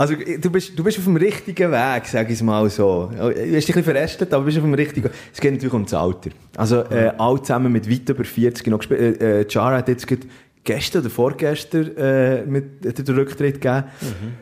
Also, du bist, du bist auf dem richtigen Weg, sag ich mal so. Du hast dich ein bisschen verästelt, aber du bist auf dem richtigen Weg. Es geht natürlich um das Alter. Also, äh, alle zusammen mit weit über 40 noch gespielt. Äh, äh, Chara hat jetzt gestern oder vorgestern äh, mit, den Rücktritt gegeben. Mhm.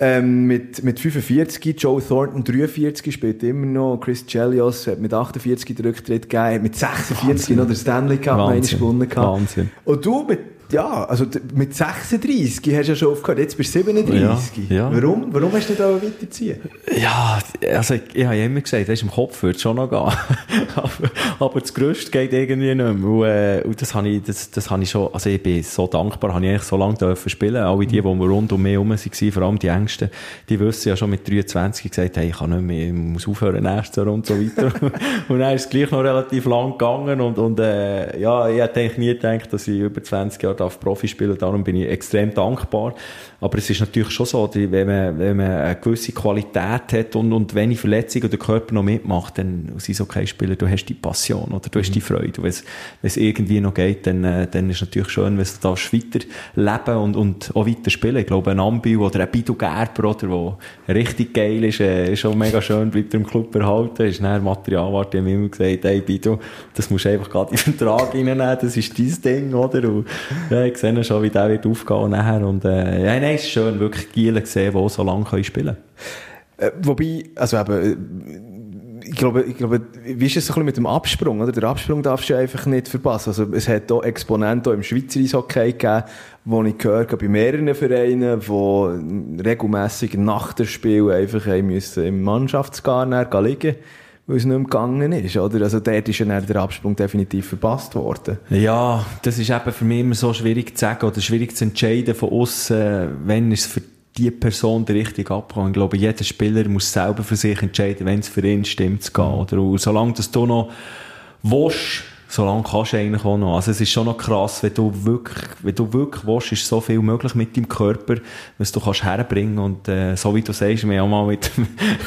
Ähm, mit, mit 45, Joe Thornton 43 spielt immer noch, Chris Chelios hat mit 48 den Rücktritt gegeben, mit 46 Wahnsinn. noch der Stanley Cup Wahnsinn. gewonnen. Wahnsinn. Und du mit ja, also mit 36 hast du ja schon aufgehört, jetzt bist du 37. Ja, ja. Warum? Warum hast du da weiterziehen? Ja, also ich, ich habe immer gesagt, das ist im Kopf wird schon noch gehen. aber, aber das Größte geht irgendwie nicht mehr. Und, äh, und das habe ich, das, das habe ich schon, also ich bin so dankbar, habe ich eigentlich so lange dürfen spielen. Alle die, die rund um mich herum waren, vor allem die Ängsten, die wissen ja schon mit 23 gesagt, hey, ich kann nicht mehr, ich muss aufhören nächstes Jahr und so weiter. und dann ist es gleich noch relativ lang gegangen und, und äh, ja, ich hätte eigentlich nie gedacht, dass ich über 20 Jahre darf Profi spielen, darum bin ich extrem dankbar. Aber es ist natürlich schon so, wenn man, wenn man eine gewisse Qualität hat und, und wenn ich Verletzungen der Körper noch mitmacht, dann als Eishockey-Spieler, du hast die Passion oder du hast die mhm. Freude. Wenn es irgendwie noch geht, dann, äh, dann ist es natürlich schön, wenn du darfst weiter leben und, und auch weiter spielen. Ich glaube, ein Ambil oder ein Bidu Gerber, oder, der richtig geil ist, äh, ist auch mega schön, bleibt im Club erhalten, ist dann Materialwart, die haben immer gesagt, hey Bidu, das musst du einfach gerade in den Vertrag reinnehmen, das ist dein Ding, oder? Und, ja, ich sehe schon, wie der wird aufgehen nachher und, äh, ja, nein, es ist schön, wirklich Gielen gesehen, die so lange spielen können. Äh, wobei, also eben, äh, ich glaube, ich glaube, wie ist es ein mit dem Absprung, oder? Der Absprung darfst du einfach nicht verpassen. Also, es hat auch Exponenten im Schweizer Eishockey gegeben, wo ich gehört bei mehreren Vereinen, die regelmässig nach dem Spiel einfach im Mannschaftsgarn liegen weil es nicht mehr gegangen ist, oder? Also dort ist ja der Absprung definitiv verpasst worden. Ja, das ist eben für mich immer so schwierig zu sagen oder schwierig zu entscheiden von außen, wenn es für die Person der richtige Abgang. Ich glaube, jeder Spieler muss selber für sich entscheiden, wenn es für ihn stimmt zu gehen, oder? Und solange dass du noch willst, so lange kannst du eigentlich auch noch. Also es ist schon noch krass, wenn du wirklich, wenn du wirklich willst, ist so viel möglich mit deinem Körper, was du kannst herbringen und äh, so wie du sagst, wir haben auch mal mit,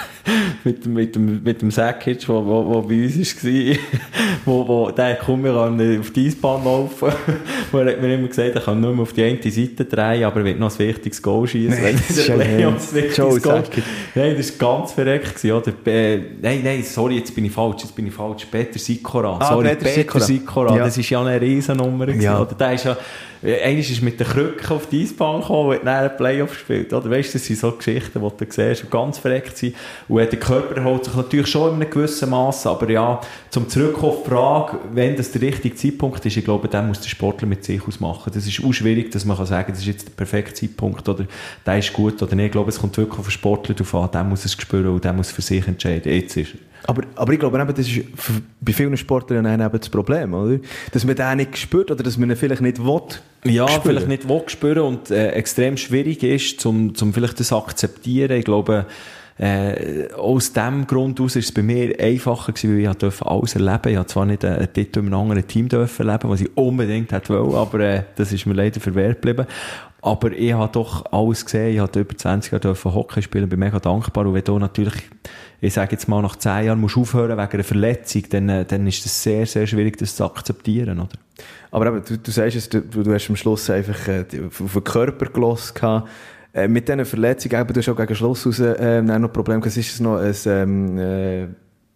mit, mit, dem, mit dem Säckitsch, wo, wo, wo bei uns war, wo, wo der kommt mir auf die Eisbahn laufen, wo er hat mir immer gesagt, er kann nur mehr auf die eine Seite drehen, aber er wird noch ein wichtiges Goal schießen, wenn er Playoffs wichtiges Goal Nein, das war ganz verreckt, oder? Äh, nein, nein, sorry, jetzt bin ich falsch, jetzt bin ich falsch. Peter Sikora. Ah, sorry, Peter Sikora. Sikora. Ja. Das ist ja eine Riesennummer. gewesen, Ja. Oder? Der ist ja, einer ist mit der Krücke auf die Eisbahn gekommen und hat dann Playoff gespielt. Oder? Weißt du, das sind so Geschichten, die du siehst, die ganz verreckt sind. Und der Körper erholt sich natürlich schon in einem gewissen Maß. Aber ja, zum Zurückkommen auf die Frage, wenn das der richtige Zeitpunkt ist, ich glaube, dann muss der Sportler mit sich ausmachen. Das ist auch schwierig, dass man kann sagen, das ist jetzt der perfekte Zeitpunkt oder der ist gut oder nicht. Ich glaube, es kommt wirklich auf den Sportler drauf an. Der muss es spüren und der muss für sich entscheiden. Jetzt ist er. Aber, aber ich glaube, das ist bei vielen Sportlern eben das Problem, oder? Dass man den nicht spürt oder dass man ihn vielleicht nicht will. Ja, spüren. vielleicht nicht will spüren und äh, extrem schwierig ist, zum, zum vielleicht das akzeptieren. Ich glaube, äh, aus dem Grund aus ist es bei mir einfacher gewesen, weil ich durfte alles erleben. Ich habe zwar nicht einen Titel in einem anderen Team dürfen erleben, was ich unbedingt hätte wollen, aber äh, das ist mir leider verwehrt geblieben. Aber ich habe doch alles gesehen. Ich habe über 20 Jahre dürfen Hockey spielen, bin mega dankbar. Und wenn du natürlich, ich sage jetzt mal, nach 10 Jahren musst aufhören wegen einer Verletzung, dann, äh, dann ist das sehr, sehr schwierig, das zu akzeptieren, oder? Aber eben, du, du sagst es, du, du hast am Schluss einfach äh, auf den Körper gelassen. gehabt. Äh, mit diesen Verletzungen, eben, du hast auch gegen Schluss raus äh, noch Probleme gehabt. Ist es noch ein, ähm, äh,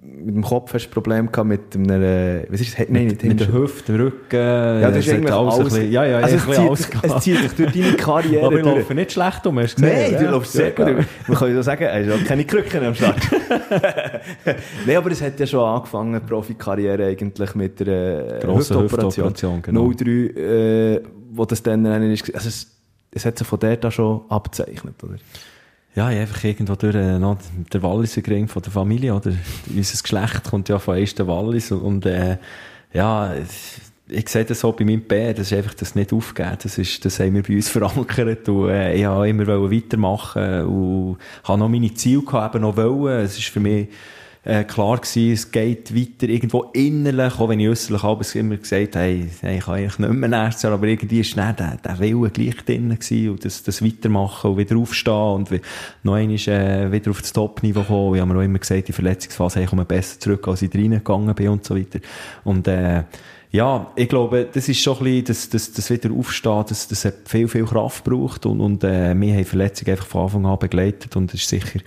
mit dem Kopf hast du ein Problem gehabt mit einem, äh, was ist es? Nein, nicht Mit der Hüfte, Rücken, Ja, das ist eigentlich alles alles. ein bisschen, ja, ja, also es, zieht alles es zieht sich durch deine Karriere Aber ich durch. laufe nicht schlecht um, hast du gesehen? Nein, du ja? läufst sehr gut. genau. Man kann ja sagen, er hat keine Krücken am Start. Nein, aber es hat ja schon angefangen, die Profikarriere eigentlich mit der äh, Grosse Hüftoperation. Hüftoperation, genau. 03, äh, wo das dann ist. Also es, es hat sich von dort an schon abgezeichnet, oder? Ja, einfach irgendwo durch äh, noch der Walliser Ring von der Familie, oder? Unser Geschlecht kommt ja von ersten Wallis und, und äh, ja, ich sehe das so bei meinem Bär, das ist einfach das nicht aufgeben. Das ist, das haben wir bei uns verankert und äh, ich wollte immer weitermachen und habe noch meine Ziele gehabt, eben noch wollen. Es ist für mich äh, klar gewesen, es geht weiter irgendwo innerlich, auch wenn ich äußerlich abends immer gesagt habe, hey, hey, ich kann eigentlich nicht mehr Jahr, aber irgendwie ist dann der, der Wille gleich drin gewesen und das, das weitermachen und wieder aufstehen und wie, noch einmal äh, wieder auf das Top-Niveau kommen. Ich habe mir auch immer gesagt, die Verletzungsphase, hey, ich komme besser zurück, als ich reingegangen bin und so weiter. Und äh, ja, ich glaube, das ist schon ein bisschen, das, das, das wieder aufstehen, das, das hat viel, viel Kraft gebraucht und, und äh, wir haben Verletzungen einfach von Anfang an begleitet und das ist sicher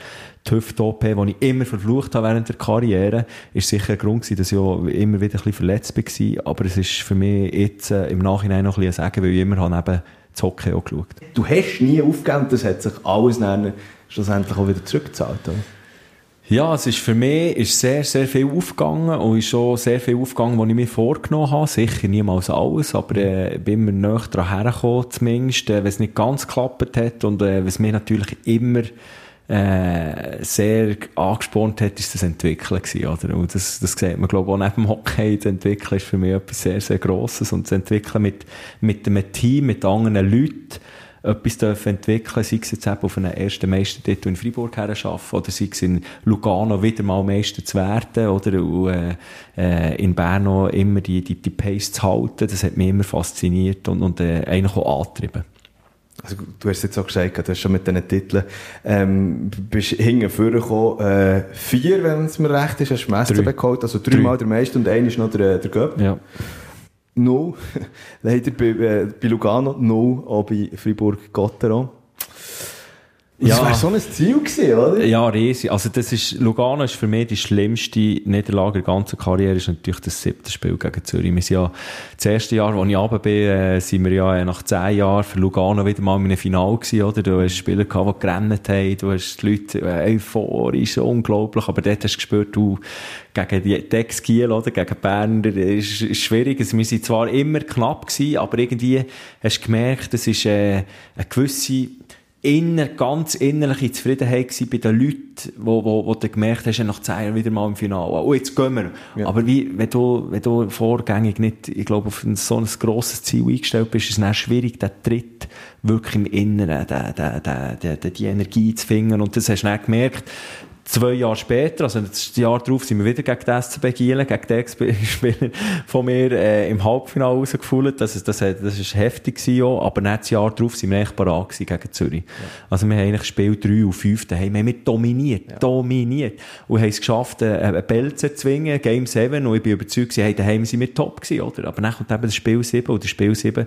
die Hüft-OP, die ich immer verflucht habe während der Karriere, ist sicher ein Grund gewesen, dass ich auch immer wieder ein bisschen verletzt war, aber es ist für mich jetzt äh, im Nachhinein noch ein bisschen ein Sagen, weil ich immer habe eben das Hockey auch geschaut. Du hast nie aufgegeben das hat sich alles dann schlussendlich auch wieder zurückgezahlt, oder? Ja, es ist für mich ist sehr, sehr viel aufgegangen und ist schon sehr viel aufgegangen, was ich mir vorgenommen habe. Sicher niemals alles, aber äh, bin immer näher daran hergekommen, zumindest, äh, wenn es nicht ganz geklappt hat und äh, was mir natürlich immer äh, sehr angespornt hat, ist das Entwickeln gewesen, oder? Und das, das sieht man, glaube ich, auch neben dem Hockey. Das Entwickeln ist für mich etwas sehr, sehr Grosses und das Entwickeln mit, mit einem Team, mit anderen Leuten, etwas dürfen entwickeln, sei es jetzt eben auf einen ersten Meistertitel in Freiburg her schaffen, oder sei es in Lugano wieder mal Meister zu werden, oder und, äh, äh, in Bern noch immer die, die, die Pace zu halten, das hat mich immer fasziniert und, und äh, eigentlich auch angetrieben. Also, du hast jetzt auch gesagt, du hast schon mit diesen Titeln, ähm, bist hinten vorgekommen, äh, vier, wenn es mir recht ist, hast du Drei. bekommen, also dreimal der Meister und einer ist noch der, der Göpp. Ja. Null. Leider bei, äh, bei Lugano, null, auch bei Fribourg-Gotteron. Und Das Ja. wäre so ein Ziel gewesen, oder? Ja, riesig. Also das ist, Lugano ist für mich die schlimmste Niederlage der ganzen Karriere, ist natürlich das siebte Spiel gegen Zürich. Wir sind ja, das erste Jahr, als ich runter bin, äh, sind wir ja äh, nach zehn Jahren für Lugano wieder mal in einem Final gewesen, oder? Du hast Spieler gehabt, die gerannt haben, du hast die Leute äh, euphorisch, unglaublich, aber dort hast du gespürt, du, gegen die Dex Kiel, oder? Gegen Bern, das ist, ist schwierig. Also, wir sind zwar immer knapp gewesen, aber irgendwie hast du gemerkt, es ist, äh, eine gewisse, inner, ganz innerliche Zufriedenheit gewesen bei den Leuten, wo, wo, wo du gemerkt hast, nach zehn Jahren wieder mal im Finale. Oh, jetzt gehen wir. Ja. Aber wie, wenn du, wenn du vorgängig nicht, ich glaube, auf ein, so ein grosses Ziel eingestellt bist, ist es dann schwierig, den Tritt wirklich im Inneren, den, den, den, den, den, die Energie zu finden. Und das hast du dann gemerkt, zwei Jahre später, also das Jahr darauf, sind wir wieder gegen die SCB Gielen, gegen den Ex-Spieler von mir äh, im Halbfinale rausgefühlt. Das, das, das, das ist heftig gewesen auch, aber nicht das Jahr darauf sind wir echt parat gewesen gegen Zürich. Ja. Also wir haben eigentlich Spiel 3 und 5 daheim, haben wir dominiert, ja. dominiert. Und haben es geschafft, äh, einen Bell zu erzwingen, Game 7, und ich bin überzeugt, hey, daheim sind wir top gewesen, oder? Aber dann kommt eben das Spiel 7, und das Spiel 7,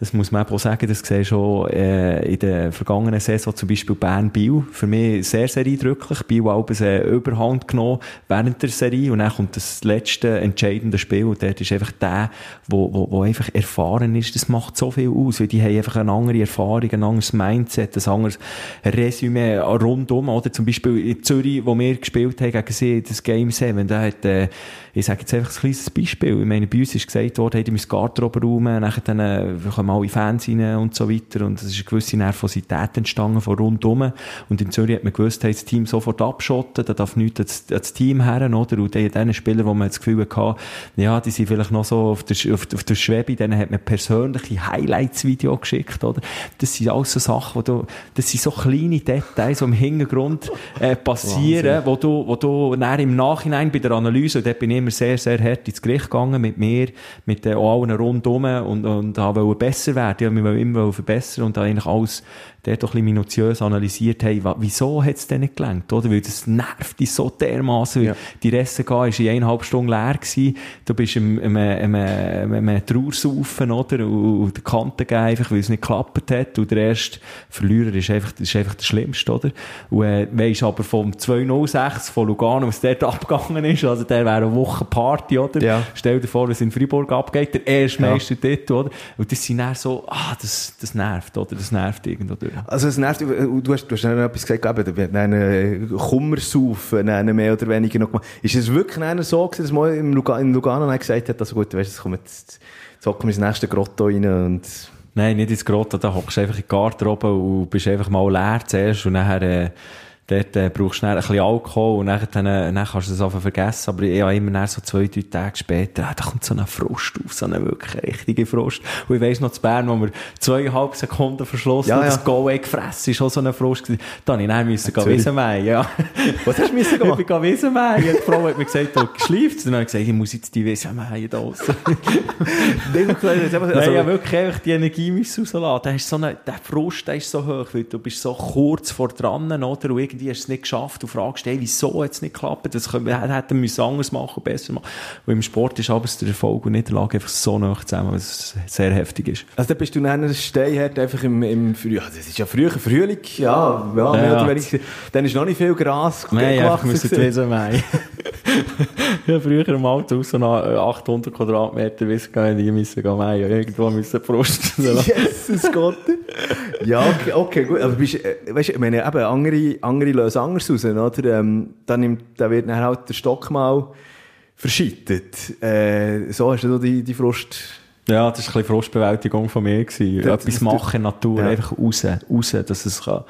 das muss man auch sagen, das sehe schon äh, in der vergangenen Saison, zum Beispiel Bern-Biel, für mich sehr, sehr eindrücklich. Biel Albers eine Überhand genommen während der Serie und dann kommt das letzte entscheidende Spiel und dort ist einfach der, wo, wo, wo einfach erfahren ist, das macht so viel aus, weil die haben einfach eine andere Erfahrung, ein anderes Mindset, ein anderes Resümee rundum, oder? Zum Beispiel in Zürich, wo wir gespielt haben gegen sie, das Game 7, da hat, äh, ich sage jetzt einfach ein kleines Beispiel, ich meine, bei uns ist gesagt worden, hey, die müssen Garderobe räumen, nachher dann, äh, kommen alle Fans rein und so weiter und es ist eine gewisse Nervosität entstanden von rundum und in Zürich hat man gewusst, hey, das Team sofort abschotten, da darf nichts ans, ans Team her, oder? Und die, die Spieler, wo man das Gefühl hatte, ja, die sind vielleicht noch so auf der, auf, auf der Schwebe, denen hat man persönliche Highlights-Video geschickt, oder? Das sind alles so Sachen, wo du, das sind so kleine Details, die im Hintergrund äh, passieren, wo du, wo du dann im Nachhinein bei der Analyse, und dort bin ich immer sehr, sehr hart ins Gericht gegangen mit mir, mit äh, allen rundum und, und wollte besser werden, ich wollte immer verbessern und da eigentlich alles der doch ein bisschen minutiös analysiert haben, wieso hat es denn nicht gelangt, oder? Weil das nervt dich so dermaßen, ja. die Reste war in eineinhalb Stunden leer gewesen, du bist im, im, im, im, im Trauersaufen, oder? Und, die Kante geben, einfach, weil es nicht geklappt hat, und der erste Verlierer ist einfach, ist einfach der Schlimmste, oder? Und, äh, weisst aber vom 206 von Lugano, was dort abgegangen ist, also der wäre eine Woche Party, oder? Ja. Stell dir vor, was in Freiburg abgeht, der erste ja. Meister dort, oder? Und das sind dann so, ah, das, das nervt, oder? Das nervt irgendwo durch. Also es nervt, du hast, du hast etwas gesagt, eben, einen Kummersaufen mehr oder weniger noch gemacht. Ist es wirklich so gewesen, dass man in Lugano, in Lugano gesagt hat, also gut, weißt, jetzt kommen jetzt, jetzt hocken wir ins nächste Grotto rein und... Nein, nicht ins Grotto, da hockst du einfach in die Garderobe und bist einfach mal leer zuerst und nachher... Äh dort äh, brauchst du ein bisschen Alkohol und dann, dann, äh, dann kannst du das einfach vergessen. Aber ich habe immer so zwei, drei Tage später, ah, da kommt so ein Frust auf, so eine wirklich richtige Frust. Und ich weiss noch, zu Bern, wo wir zweieinhalb Sekunden verschlossen ja, und ja. das Go gefressen ist auch so eine Frust gewesen. Da musste ich dann müssen gehen ja. Was hast du müssen gemacht? Ich bin Wiesenmeien. Die Frau hat mir gesagt, du schläfst. Und dann habe ich gesagt, ich muss jetzt die Wiesenmeien da raus. Nein, also, ja, wirklich einfach die Energie müssen rauslassen. Da hast so eine, der Frust, der ist so hoch, weil du bist so kurz vor dran, oder? Und irgendwie hast du es nicht geschafft und fragst, hey, wieso hat es nicht geklappt? Das hätten wir anders machen, besser machen. Und im Sport ist aber der Erfolg und Niederlage einfach so nah zusammen, was sehr heftig ist. Also da bist du dann Steinherd einfach im, im Frühjahr, das ist ja früher Frühling, ja, ja, ja, ja. Weniger, dann ist noch nicht viel Gras Nein, gewachsen. Nein, müssen lesen, Mai. ja, früher im Auto aus so 800 Quadratmeter wissen gar nicht, müssen gehen. Irgendwo müssen Prosten. Jesus Gott. Ja, okay, okay, gut. Aber bist, äh, weißt, ich meine, eben, andere, andere lösen anders raus, oder? Ähm, dann nimmt, da wird dann halt der Stock mal verschüttet. Äh, so hast du die, die Frust... Ja, das war ein bisschen Frustbewältigung von mir. Gewesen. Das, Etwas das, machen, Natur, ja. einfach raus, raus, dass es kann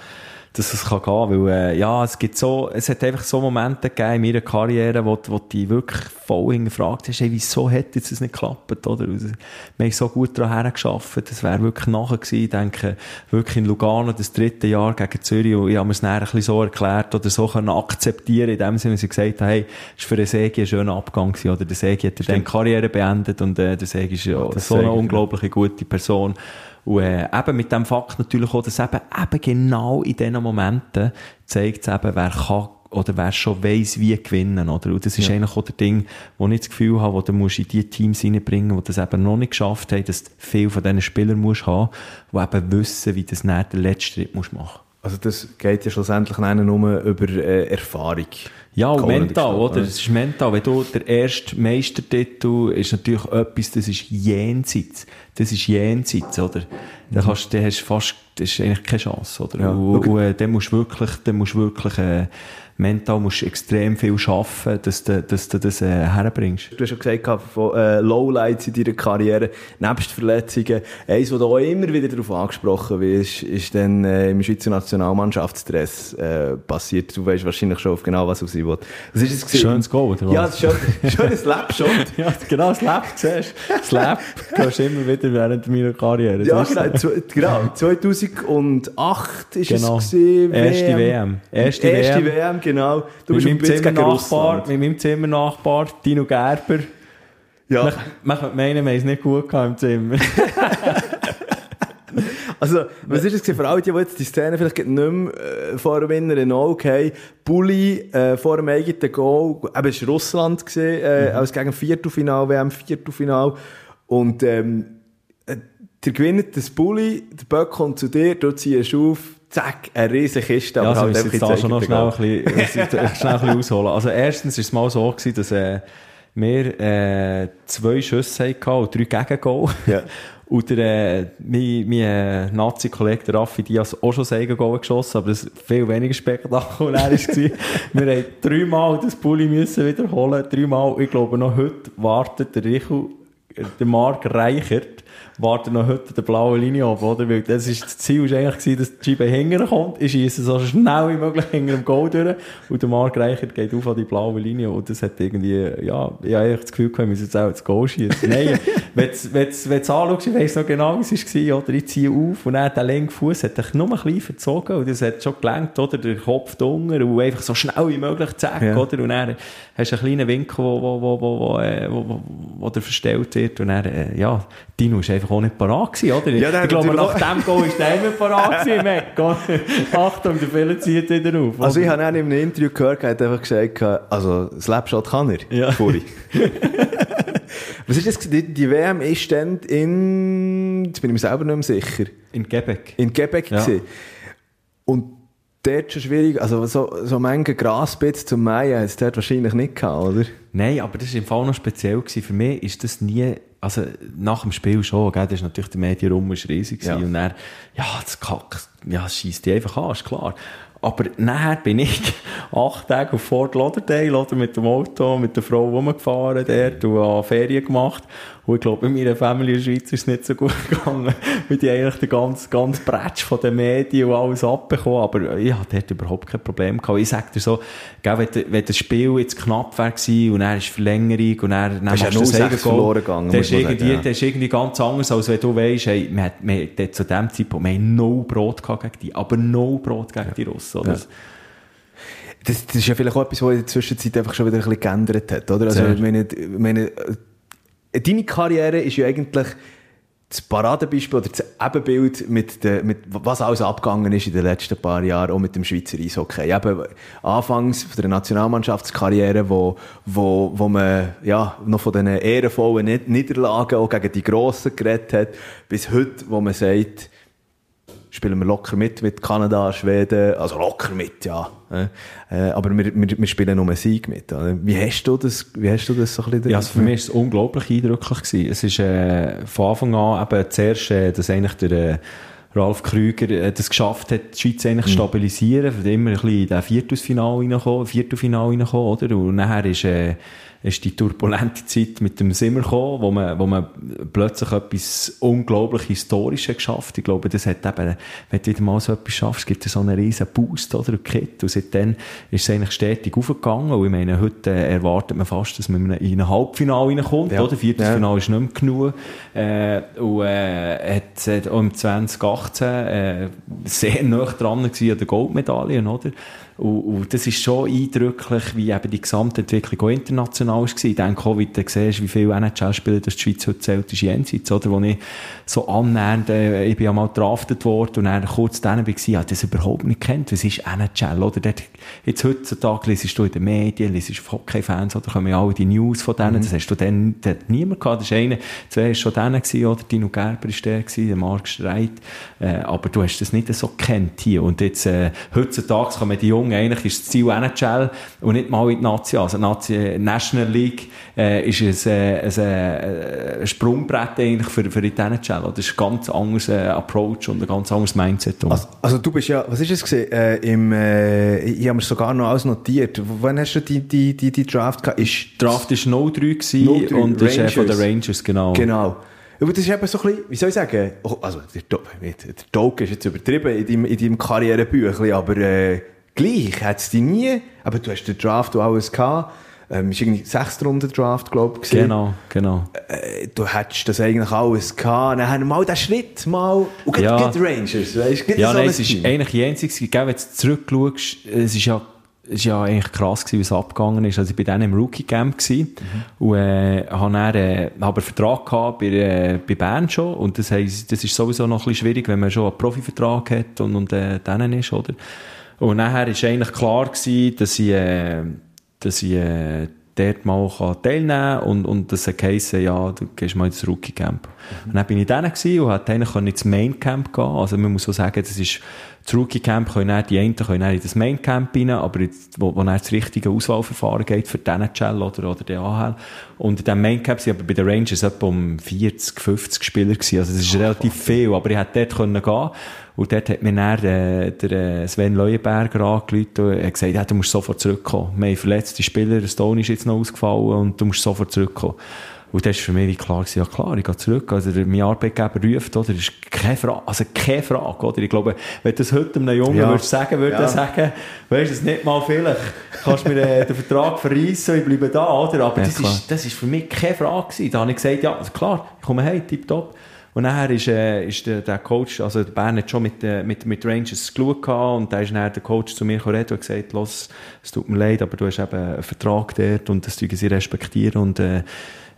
dass es kann gehen, weil, äh, ja, es gibt so, es hat einfach so Momente gegeben in meiner Karriere, wo, wo du wirklich voll hingefragt hast, hey, wieso hätte jetzt das nicht geklappt, oder? Wir haben so gut daran hergeschafft, das wäre wirklich nachher gewesen, ich denke, wirklich in Lugano, das dritte Jahr gegen Zürich, und ich habe mir es ein bisschen so erklärt, oder so können akzeptieren, in dem Sinne, dass ich gesagt habe, hey, es war für den Segi ein schöner Abgang gewesen, oder? Der Segi hat dann Karriere beendet, und, äh, der Segi ist ja, ja so eine unglaubliche gute Person, und äh, eben mit dem Fakt natürlich auch, dass eben, eben genau in diesen Momenten zeigt es eben, wer kann oder wer schon weiss, wie gewinnen, oder? Und das ist ja. eigentlich auch der Ding, wo ich das Gefühl habe, wo du musst in die Teams reinbringen, die das eben noch nicht geschafft haben, dass du viel von diesen Spielern musst haben, die eben wissen, wie das nicht der letzte Schritt musst machen. Also das geht ja schlussendlich nur über äh, Erfahrung. Ja, und mental, oder? Es ist mental. Wenn du der erste Meistertitel ist natürlich etwas, das ist jenseits. Das ist jenseits, oder? Dann kannst, dann hast du fast, das ist eigentlich keine Chance, oder? Ja. Und, und, äh, dann musst du wirklich, dann musst du wirklich, äh, mental musst du extrem viel arbeiten, dass du, dass du das äh, herbringst. Du hast schon gesagt, von äh, Lowlights in deiner Karriere, nebst Verletzungen, eins, was du auch immer wieder darauf angesprochen wirst, ist dann äh, im Schweizer Nationalmannschaftsstress äh, passiert. Du weißt wahrscheinlich schon auf genau, was auf sie will. Was ist es gewesen? Schönes Goal, oder was? Ja, das ist schon, ein Slapshot. ja, genau, das Slap, siehst du. Slap hörst du immer wieder während meiner Karriere. Ja, genau, genau. 2000 2008 ist Genau. es gewesen, Erste WM. Erste Erste WM. WM, genau. Du mit bist meinem bisschen gegen Zimmernachbar, mit meinem Zimmernachbar, Dino Gerber. Ja. Man, man könnte meinen, wir haben es nicht gut gehabt im Zimmer. Also, was ist es für alle, die, die jetzt die Szene vielleicht nicht mehr äh, vor dem inneren Auge haben? Bulli äh, vor dem eigenen Goal, eben, es war Russland, gewesen, äh, als gegen Viertelfinal, WM Viertelfinal. Und ähm, äh, der gewinnt das Bulli, der Böck kommt zu dir, du ziehst auf, zack, eine riesige Kiste, Ja, aber also halt jetzt da schon noch schnell ein bisschen, schnell ein bisschen ausholen. Also erstens war es mal so, gewesen, dass äh, wir äh, zwei Schüsse hatten und drei Gegengol. Ja. Und der, äh, mein, mein äh, Nazi-Kollege, Raffi Diaz, auch schon Eigengol geschossen, aber das viel weniger spektakulär war. wir haben dreimal das Pulli müssen wiederholen, dreimal. Ich glaube, noch heute wartet der Richu, äh, der Marc Reichert, wartet noch heute der blauen Linie ab, oder? Weil das, ist, das Ziel war eigentlich, dass die Scheibe hinten kommt. Ich schiesse so schnell wie möglich hinter dem Goal durch. Und der Marc Reichert geht auf an die blaue Linie. Und das hat irgendwie, ja, ich habe das Gefühl gehabt, wir müssen jetzt auch das Goal schießen. Nein, wenn du du anschaust, ich weiss noch genau, wie es war, oder? Ich ziehe auf und dann der linke Fuß hat dich nur ein bisschen verzogen. Und das hat schon gelenkt, oder? Der Kopf drunter und einfach so schnell wie möglich zack, Ja. oder? Und dann hast du einen kleinen Winkel, wo, wo, wo, wo, wo, äh, wo, wo, wo der verstellt wird. Und dann, äh, ja, Dino war einfach auch nicht parat gewesen, oder? Ja, ich glaube, nach dem Goal ist der immer parat gewesen, Mac. Achtung, der Fehler zieht wieder auf. Also ich oder? habe dann in einem Interview gehört, er hat einfach gesagt, also Slapshot kann er, Ja. Furi. Was ist das? Die, die WM ist dann in, jetzt bin ich mir selber nicht mehr sicher, in Quebec. in Quebec Ja. gewesen. Und dort schon schwierig, also so, so manche Grasbett zum Mähen hat es dort wahrscheinlich nicht gehabt, oder? Nein, aber das war im Fall noch speziell. Gewesen. Für mich ist das nie, also nach dem Spiel schon, gell, das ist natürlich der Medienraum riesig Ja. und dann, ja, das Kack, ja, scheisst die einfach an, ist klar. Aber nachher bin ich acht Tage auf Fort Lauderdale, oder, mit dem Auto, mit der Frau rumgefahren dort und Ferien gemacht. Und ich glaube, in meiner Familie in der Schweiz ist es nicht so gut gegangen, weil die eigentlich den ganzen, ganzen Bretsch von den Medien und alles abbekommen. Aber ich hatte dort überhaupt kein Problem gehabt. Ich sag dir so, gell, wenn, wenn das Spiel jetzt knapp wäre und dann ist Verlängerung und dann, dann ist ja machst du das 0-6 Eigengoal, verloren gegangen, Das ist irgendwie, ja. ist irgendwie ganz anders, als wenn du weisst, hey, wir, hat- wir, dort zu dem Zeitpunkt, wir haben no Brot gegen die, aber no Brot gegen die Russen. Oder? Ja. Das, das ist ja vielleicht auch etwas, was in der Zwischenzeit einfach schon wieder ein bisschen geändert hat, oder? Also, Sehr. ich meine, ich meine, deine Karriere ist ja eigentlich das Paradebeispiel oder das Ebenbild mit, der, mit was alles abgegangen ist in den letzten paar Jahren, auch mit dem Schweizer Eishockey. Eben, anfangs von der Nationalmannschaftskarriere, wo, wo, wo man, ja, noch von diesen ehrenvollen Ni- Niederlagen auch gegen die Grossen geredet hat, bis heute, wo man sagt, spielen wir locker mit, mit Kanada, Schweden, also locker mit, ja. Äh, aber wir, wir, wir spielen nur einen Sieg mit. oder? Wie hast du das, wie hast du das so ein bisschen? Ja, also für mich war es unglaublich eindrücklich. Gewesen. Es ist äh, von Anfang an eben zuerst, äh, dass eigentlich der äh, Ralf Krüger äh, das geschafft hat, die Schweiz eigentlich zu stabilisieren, für immer ein bisschen in das Viertelfinale reinkommen, Viertelfinale reinkommen, oder? Und nachher ist, äh, ist die turbulente Zeit mit dem Simmer gekommen, wo man, wo man plötzlich etwas unglaublich Historisches geschafft. Ich glaube, das hat eben, wenn du wieder mal so etwas schaffst, gibt es so einen riesen Boost, oder? Kit. Und seitdem ist es eigentlich stetig aufgegangen. Und ich meine, heute erwartet man fast, dass man in ein Halbfinale reinkommt, Ja. oder? Viertelfinale ist nicht mehr genug. Äh, und, äh, hat, hat auch im 2018, äh, sehr nah dran gewesen an der Goldmedaille, oder? Und, und das ist schon eindrücklich, wie eben die Gesamtentwicklung auch international war. Ich denke auch, wie du siehst, wie viele NHL-Spieler das die Schweiz heute zählt, ist jenseits, oder? Wo ich so annähernd, äh, ich bin ja mal draftet worden und dann kurz dann war, ich das überhaupt nicht kennt. Was ist NHL, oder? Dort, jetzt heutzutage lesest du in den Medien, lesest auf Hockey-Fans, oder? Kommen ja alle die News von denen. Das hast du dann, dort niemand gehabt. Das ist einer, zwei war schon denen gewesen, oder? Dino Gerber ist der gewesen, der Marc Streit. Äh, aber du hast das nicht so gekannt hier. Und jetzt, äh, heutzutage kommen die Jungen, eigentlich ist das Ziel NHL und nicht mal in die Nazi. Also, Nazi, National League, äh, ist es, äh, ein, äh, ein Sprungbrett eigentlich für, für die NHL. Das ist ein ganz anderes äh, Approach und ein ganz anderes Mindset. Also, also du bist ja, was ist es gewesen? Äh, im, äh, ich habe mir sogar noch alles notiert. Wann hast du die, die, die, die Draft gehabt? Ist, Draft war 0-3 gewesen 0-3, und ist äh, von den Rangers. Rangers, genau. Genau. Aber das ist eben so ein bisschen, wie soll ich sagen, oh, also der, der Doke ist jetzt übertrieben in deinem, in deinem Karrierebüchlein, aber äh, gleich hat es dich nie, aber du hast den Draft und alles gehabt, ähm, ist irgendwie sechste Runde Draft, glaube ich. Genau, genau. Äh, du hättest das eigentlich alles gehabt. Dann haben wir mal den Schritt mal, und Ja. ja. Rangers, weißt du, Ja, so nein, ein es ist Team. eigentlich jenseits. Gell, Wenn du zurückschaust, es ist ja, es ist ja eigentlich krass gewesen, wie es abgegangen ist. Also ich war dann im Rookie-Camp gewesen und, äh, habe dann, äh, habe einen Vertrag gehabt bei, äh, bei Bern schon. Und das heisst, das ist sowieso noch ein bisschen schwierig, wenn man schon einen Profivertrag hat und, und, äh, dann ist, oder? Und nachher ist eigentlich klar gewesen, dass ich, äh, dass ich, äh, dort mal teilnehmen kann und, und das geheissen, ja, du gehst mal ins Rookie-Camp. Und dann bin ich dann gewesen und eigentlich können ins Main-Camp gehen Also man muss so sagen, das ist, das Rookie-Camp können dann, die einen können dann in das Main-Camp rein, aber jetzt, wo, wo dann das richtige Auswahlverfahren geht für den NHL oder, oder den AHL. Und in diesem Main-Camp sind aber bei den Rangers etwa um 40, 50 Spieler gewesen. Also das ist relativ viel, aber ich hätte dort können gehen und dort hat mir dann äh, der äh, Sven Leuenberger angerufen und hat gesagt, ja, du musst sofort zurückkommen. Wir haben verletzte Spieler, Stone ist jetzt noch ausgefallen und du musst sofort zurückkommen. Und das war für mich wie klar, gewesen, ja klar, ich gehe zurück. Also mein Arbeitgeber ruft, oder, ist keine Frage, also keine Frage, oder? Ich glaube, wenn du das heute einem Jungen Ja. würdest sagen, würde Ja. er sagen, weißt du, es nicht mal vielleicht, kannst mir äh, den Vertrag verreissen, ich bleibe da, oder? Aber Ja, das, klar. ist, das ist für mich keine Frage gewesen. Da habe ich gesagt, ja, also klar, ich komme heim, tipptopp. Und nachher ist, äh, ist der, der Coach, also der Bern hat schon mit, äh, mit, mit Rangers geschaut und da ist dann der Coach zu mir gekommen und gesagt, los, es tut mir leid, aber du hast eben einen Vertrag dort und das tun sie respektieren und, äh,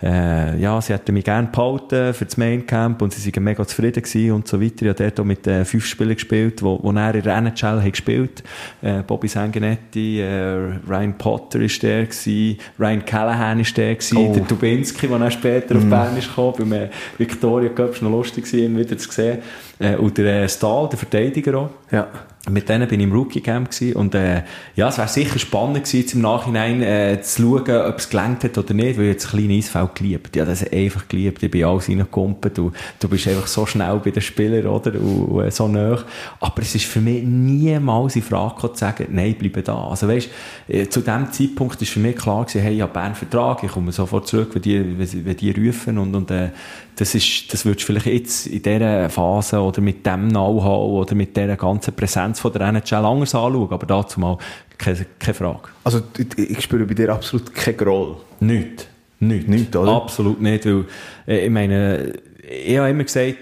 äh, ja, sie hätten mich gerne behalten für das Main Camp und sie waren mega zufrieden gewesen und so weiter. Ich habe dort auch mit äh, fünf Spielern gespielt, wo, wo er in der NHL gespielt. Äh, Bobby Sanguinetti, äh, Ryan Potter ist der gewesen, Ryan Callahan ist der gewesen, Oh. der Dubinski, der dann später auf Bern ist gekommen, beim äh, Victoria Cup, noch lustig gewesen, ihn wieder zu sehen. Äh, und der äh, Stahl, der Verteidiger auch. Ja. Mit denen bin ich im Rookie-Camp gewesen und äh, ja, es wäre sicher spannend gewesen, im Nachhinein äh, zu schauen, ob es gelangt hat oder nicht, weil ich jetzt das kleine Eisfeld geliebt. Ja, das einfach geliebt. Ich bin alles reingekumpelt. Du, du bist einfach so schnell bei den Spielern, oder? Und, und äh, so nah. Aber es ist für mich niemals in Frage gekommen, zu sagen, nein, bleibe da. Also weißt, äh, zu dem Zeitpunkt ist für mich klar gewesen, hey, ich habe Bern Vertrag, ich komme sofort zurück, wenn die, wenn die rufen und, und äh, das ist, das würdest du vielleicht jetzt in dieser Phase oder mit dem Know-how oder mit dieser ganzen Präsenz von der NHL anders anschauen, aber dazu mal keine, keine Frage. Also, ich, spüre bei dir absolut keinen Groll. Nicht. Nicht. Nicht, oder? Absolut nicht, weil, äh, ich meine, ich habe immer gesagt,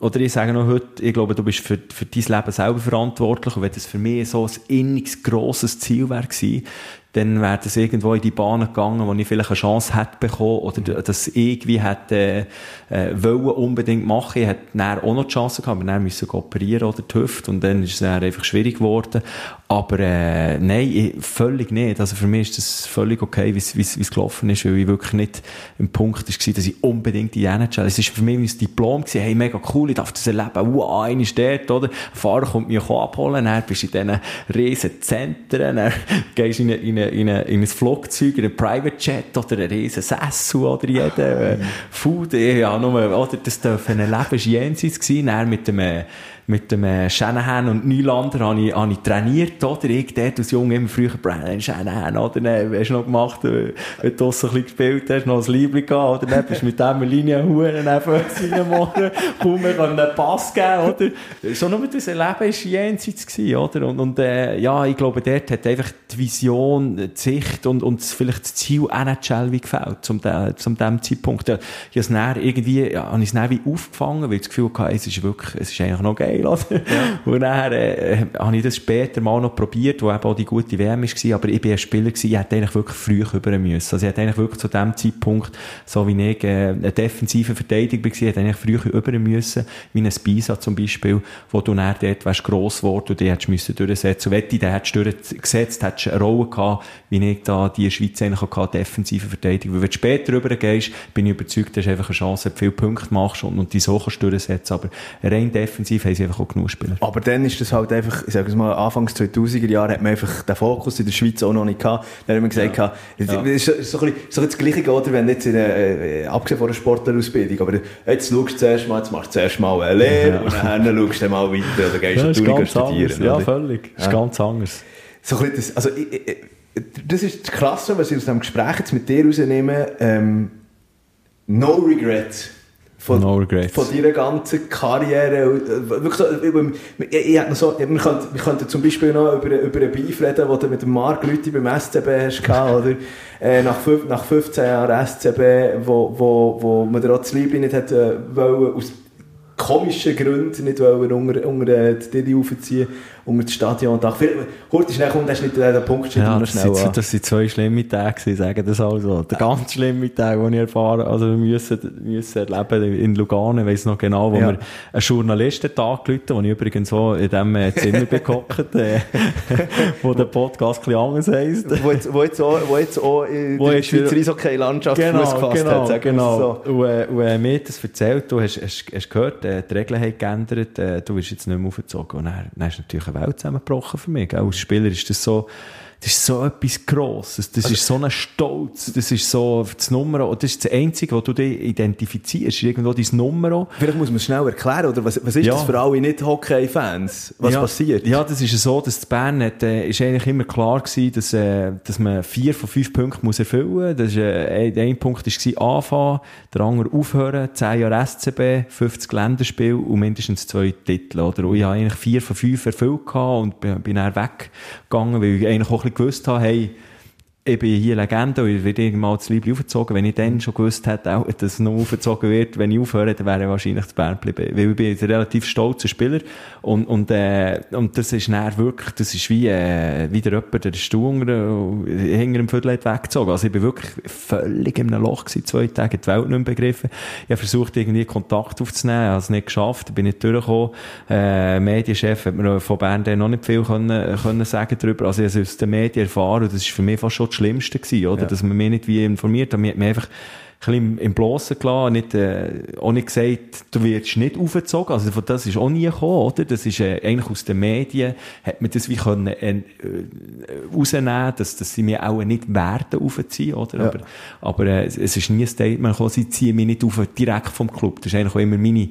oder ich sage noch heute, ich glaube, du bist für, für dein Leben selber verantwortlich und wenn das für mich so ein inniges, grosses Ziel wäre gewesen, dann wäre das irgendwo in die Bahn gegangen, wo ich vielleicht eine Chance hätte bekommen oder das irgendwie hätte äh, wollen unbedingt machen. Ich hätte dann auch noch die Chance gehabt, aber dann müssen wir operieren oder die Hüfte und dann ist es dann einfach schwierig geworden. Aber äh, nein, ich, völlig nicht. Also für mich ist das völlig okay, wie es- gelaufen ist, weil ich wirklich nicht im Punkt war, dass ich unbedingt die NHL. Es ist für mich wie ein Diplom gewesen, hey, mega cool, ich darf das erleben, wow, einer ist dort, oder? Ein Fahrer kommt mich abholen, dann bist du in diesen riesen Zentren, dann gehst du in, in, in, eine, in ein Flugzeug, in einen Private Jet oder einen riesen Sessel oder jeder äh, Food, ja, nur, oder das dürfen erleben, ist jenseits gewesen, mit dem, äh, mit dem äh, Shanahan und Nylander habe ich, habe ich trainiert, oder? Ich dort als Junge immer früher Brian Shanahan, oder? Dann hast du noch gemacht, äh, wenn du draussen ein bisschen gespielt hast, noch ein Liebling gehabt, oder? Dann bist mit dem Linienhuren neben seinen Morgen, kaum mehr können einen Pass geben, oder? So nur das Erleben war jenseits gewesen, oder? Und, und äh, ja, ich glaube, dort hat einfach die Vision, die Sicht und, und vielleicht das Ziel NHL wie gefällt, zum, zum dem Zeitpunkt. Ja, Ich habe es irgendwie, ja, habe ich es wie aufgefangen, weil ich das Gefühl hatte, es ist wirklich, es ist eigentlich noch geil, oder? Und dann, äh, habe ich das später mal noch probiert, wo eben auch die gute WM war, aber ich bin ein Spieler gewesen, ich hätte eigentlich wirklich früh über müssen. Also ich hätte eigentlich wirklich zu dem Zeitpunkt, so wie ich, äh, eine defensive Verteidiger war, hätte eigentlich früh über müssen, wie ein Spisa zum Beispiel, wo du dann dort wärst gross geworden und die hättest müssen durchsetzen. Und wenn du den hättest durchgesetzt, hättest du eine Rolle gehabt, wie ich da die Schweiz eigentlich auch hatte, defensive Verteidigung. Weil wenn du später rübergehst, bin ich überzeugt, du hast einfach eine Chance, dass du viele Punkte machst und, und die so kannst du durchsetzen. Aber rein defensiv haben sie einfach auch genug Spieler. Aber dann ist das halt einfach, ich sage es mal, Anfangs 2000er Jahre hat man einfach den Fokus in der Schweiz auch noch nicht gehabt. Dann haben wir gesagt, ja. Ja. es ist so, so, ein bisschen- so das Gleiche, oder, wenn jetzt in eine, äh, abgesehen von der Sportlerausbildung, aber jetzt schaust du zuerst mal, jetzt machst du zuerst mal eine Lehre Ja. und dann schaust du dann mal weiter oder gehst Ja, ist ganz studieren. anders. Ja, oder? völlig. Ist Ja. ganz anders. So ein bisschen das, also, ich, ich, das ist das Krasse, was ich aus dem Gespräch jetzt mit dir rausnehme. Ähm, no regrets. Von, No von deiner ganzen Karriere. Wirklich so, ich, ich, ich so, wir, könnten, wir könnten zum Beispiel noch über, über einen Beef reden, den du mit dem Marc Lüthi beim SCB hast gehabt, oder? Äh, nach, fünf, nach 15 Jahren SCB, wo, wo, wo man dir auch das Liebling nicht hat, äh, wollen, aus komischen Gründen nicht wollen, unter, unter die Dili aufziehen, unter das Stadion. Kurz schnell kommt, hast nicht den Punkt Ja, das, schnell sind, das sind zwei schlimme Tage, gewesen, sagen das also. Der ganz schlimme Tag, den ich erfahren also wir müssen, müssen erleben in Lugano, ich weiss noch genau, wo Ja. wir einen Journalisten angerufen wo ich übrigens so in dem äh, Zimmer bin gehockt, äh, wo der Podcast ein anders heisst. wo, jetzt, wo, jetzt auch, wo jetzt auch in Wo der Schweizer Eishockey-Landschaft Fuß Genau, gefasst genau, hat, sagen genau. so. Und, äh, und äh, mir das erzählt, du hast, hast, hast gehört, äh, die Regeln haben geändert, äh, du bist jetzt nicht mehr aufgezogen. Und dann, dann ist natürlich Welt zusammengebrochen für mich. Als Spieler ist das so, das ist so etwas Grosses, das ist so ein Stolz, das ist so das Nummer, das ist das Einzige, wo du dich identifizierst, ist irgendwo dein Nummer. Vielleicht muss man es schnell erklären, oder was, was ist Ja. das für alle Nicht-Hockey-Fans? Was ja, passiert? Ja, das ist so, dass die Bern hat, äh, ist eigentlich immer klar gewesen, dass, äh, dass man vier von fünf Punkten muss erfüllen muss. Das ist, äh, ein, Punkt war anfangen, der andere aufhören, 10 Jahre SCB, 50 Länderspiele und mindestens zwei Titel, oder? Und ich habe eigentlich vier von fünf erfüllt und bin, bin dann weggegangen, weil ich eigentlich auch ein gewusst habe, hey, ich bin hier Legende und ich werde irgendwann das Liebling aufgezogen. Wenn ich dann schon gewusst hätte, dass es noch aufgezogen wird, wenn ich aufhöre, dann wäre ich wahrscheinlich zu Bern geblieben. Weil ich bin ein relativ stolzer Spieler und, und, äh, und das ist dann wirklich, das ist wie, äh, wieder jemand, der Stuhl hinter dem Viertel weggezogen. Also ich bin wirklich völlig in einem Loch gewesen, zwei Tage, die Welt nicht mehr begriffen. Ich habe versucht, irgendwie Kontakt aufzunehmen, habe es nicht geschafft, bin nicht durchgekommen. Äh, Medienchef hat mir von Bern noch nicht viel können, können sagen darüber. Also ich habe aus den Medien erfahren und das ist für mich fast schon das Schlimmste gewesen, oder? Ja. Dass man mich nicht wie informiert hat. Man hat mich einfach ein bisschen im, Blossen gelassen, nicht, äh, auch nicht gesagt, du wirst nicht aufgezogen. Also von das ist auch nie gekommen, oder? Das ist äh, eigentlich aus den Medien, hat man das wie können äh, äh, rausnehmen, dass, dass sie mich auch nicht werden aufziehen, oder? Ja. Aber, aber äh, es ist nie ein Statement gekommen, sie ziehen mich nicht auf, direkt vom Club. Das ist eigentlich auch immer meine,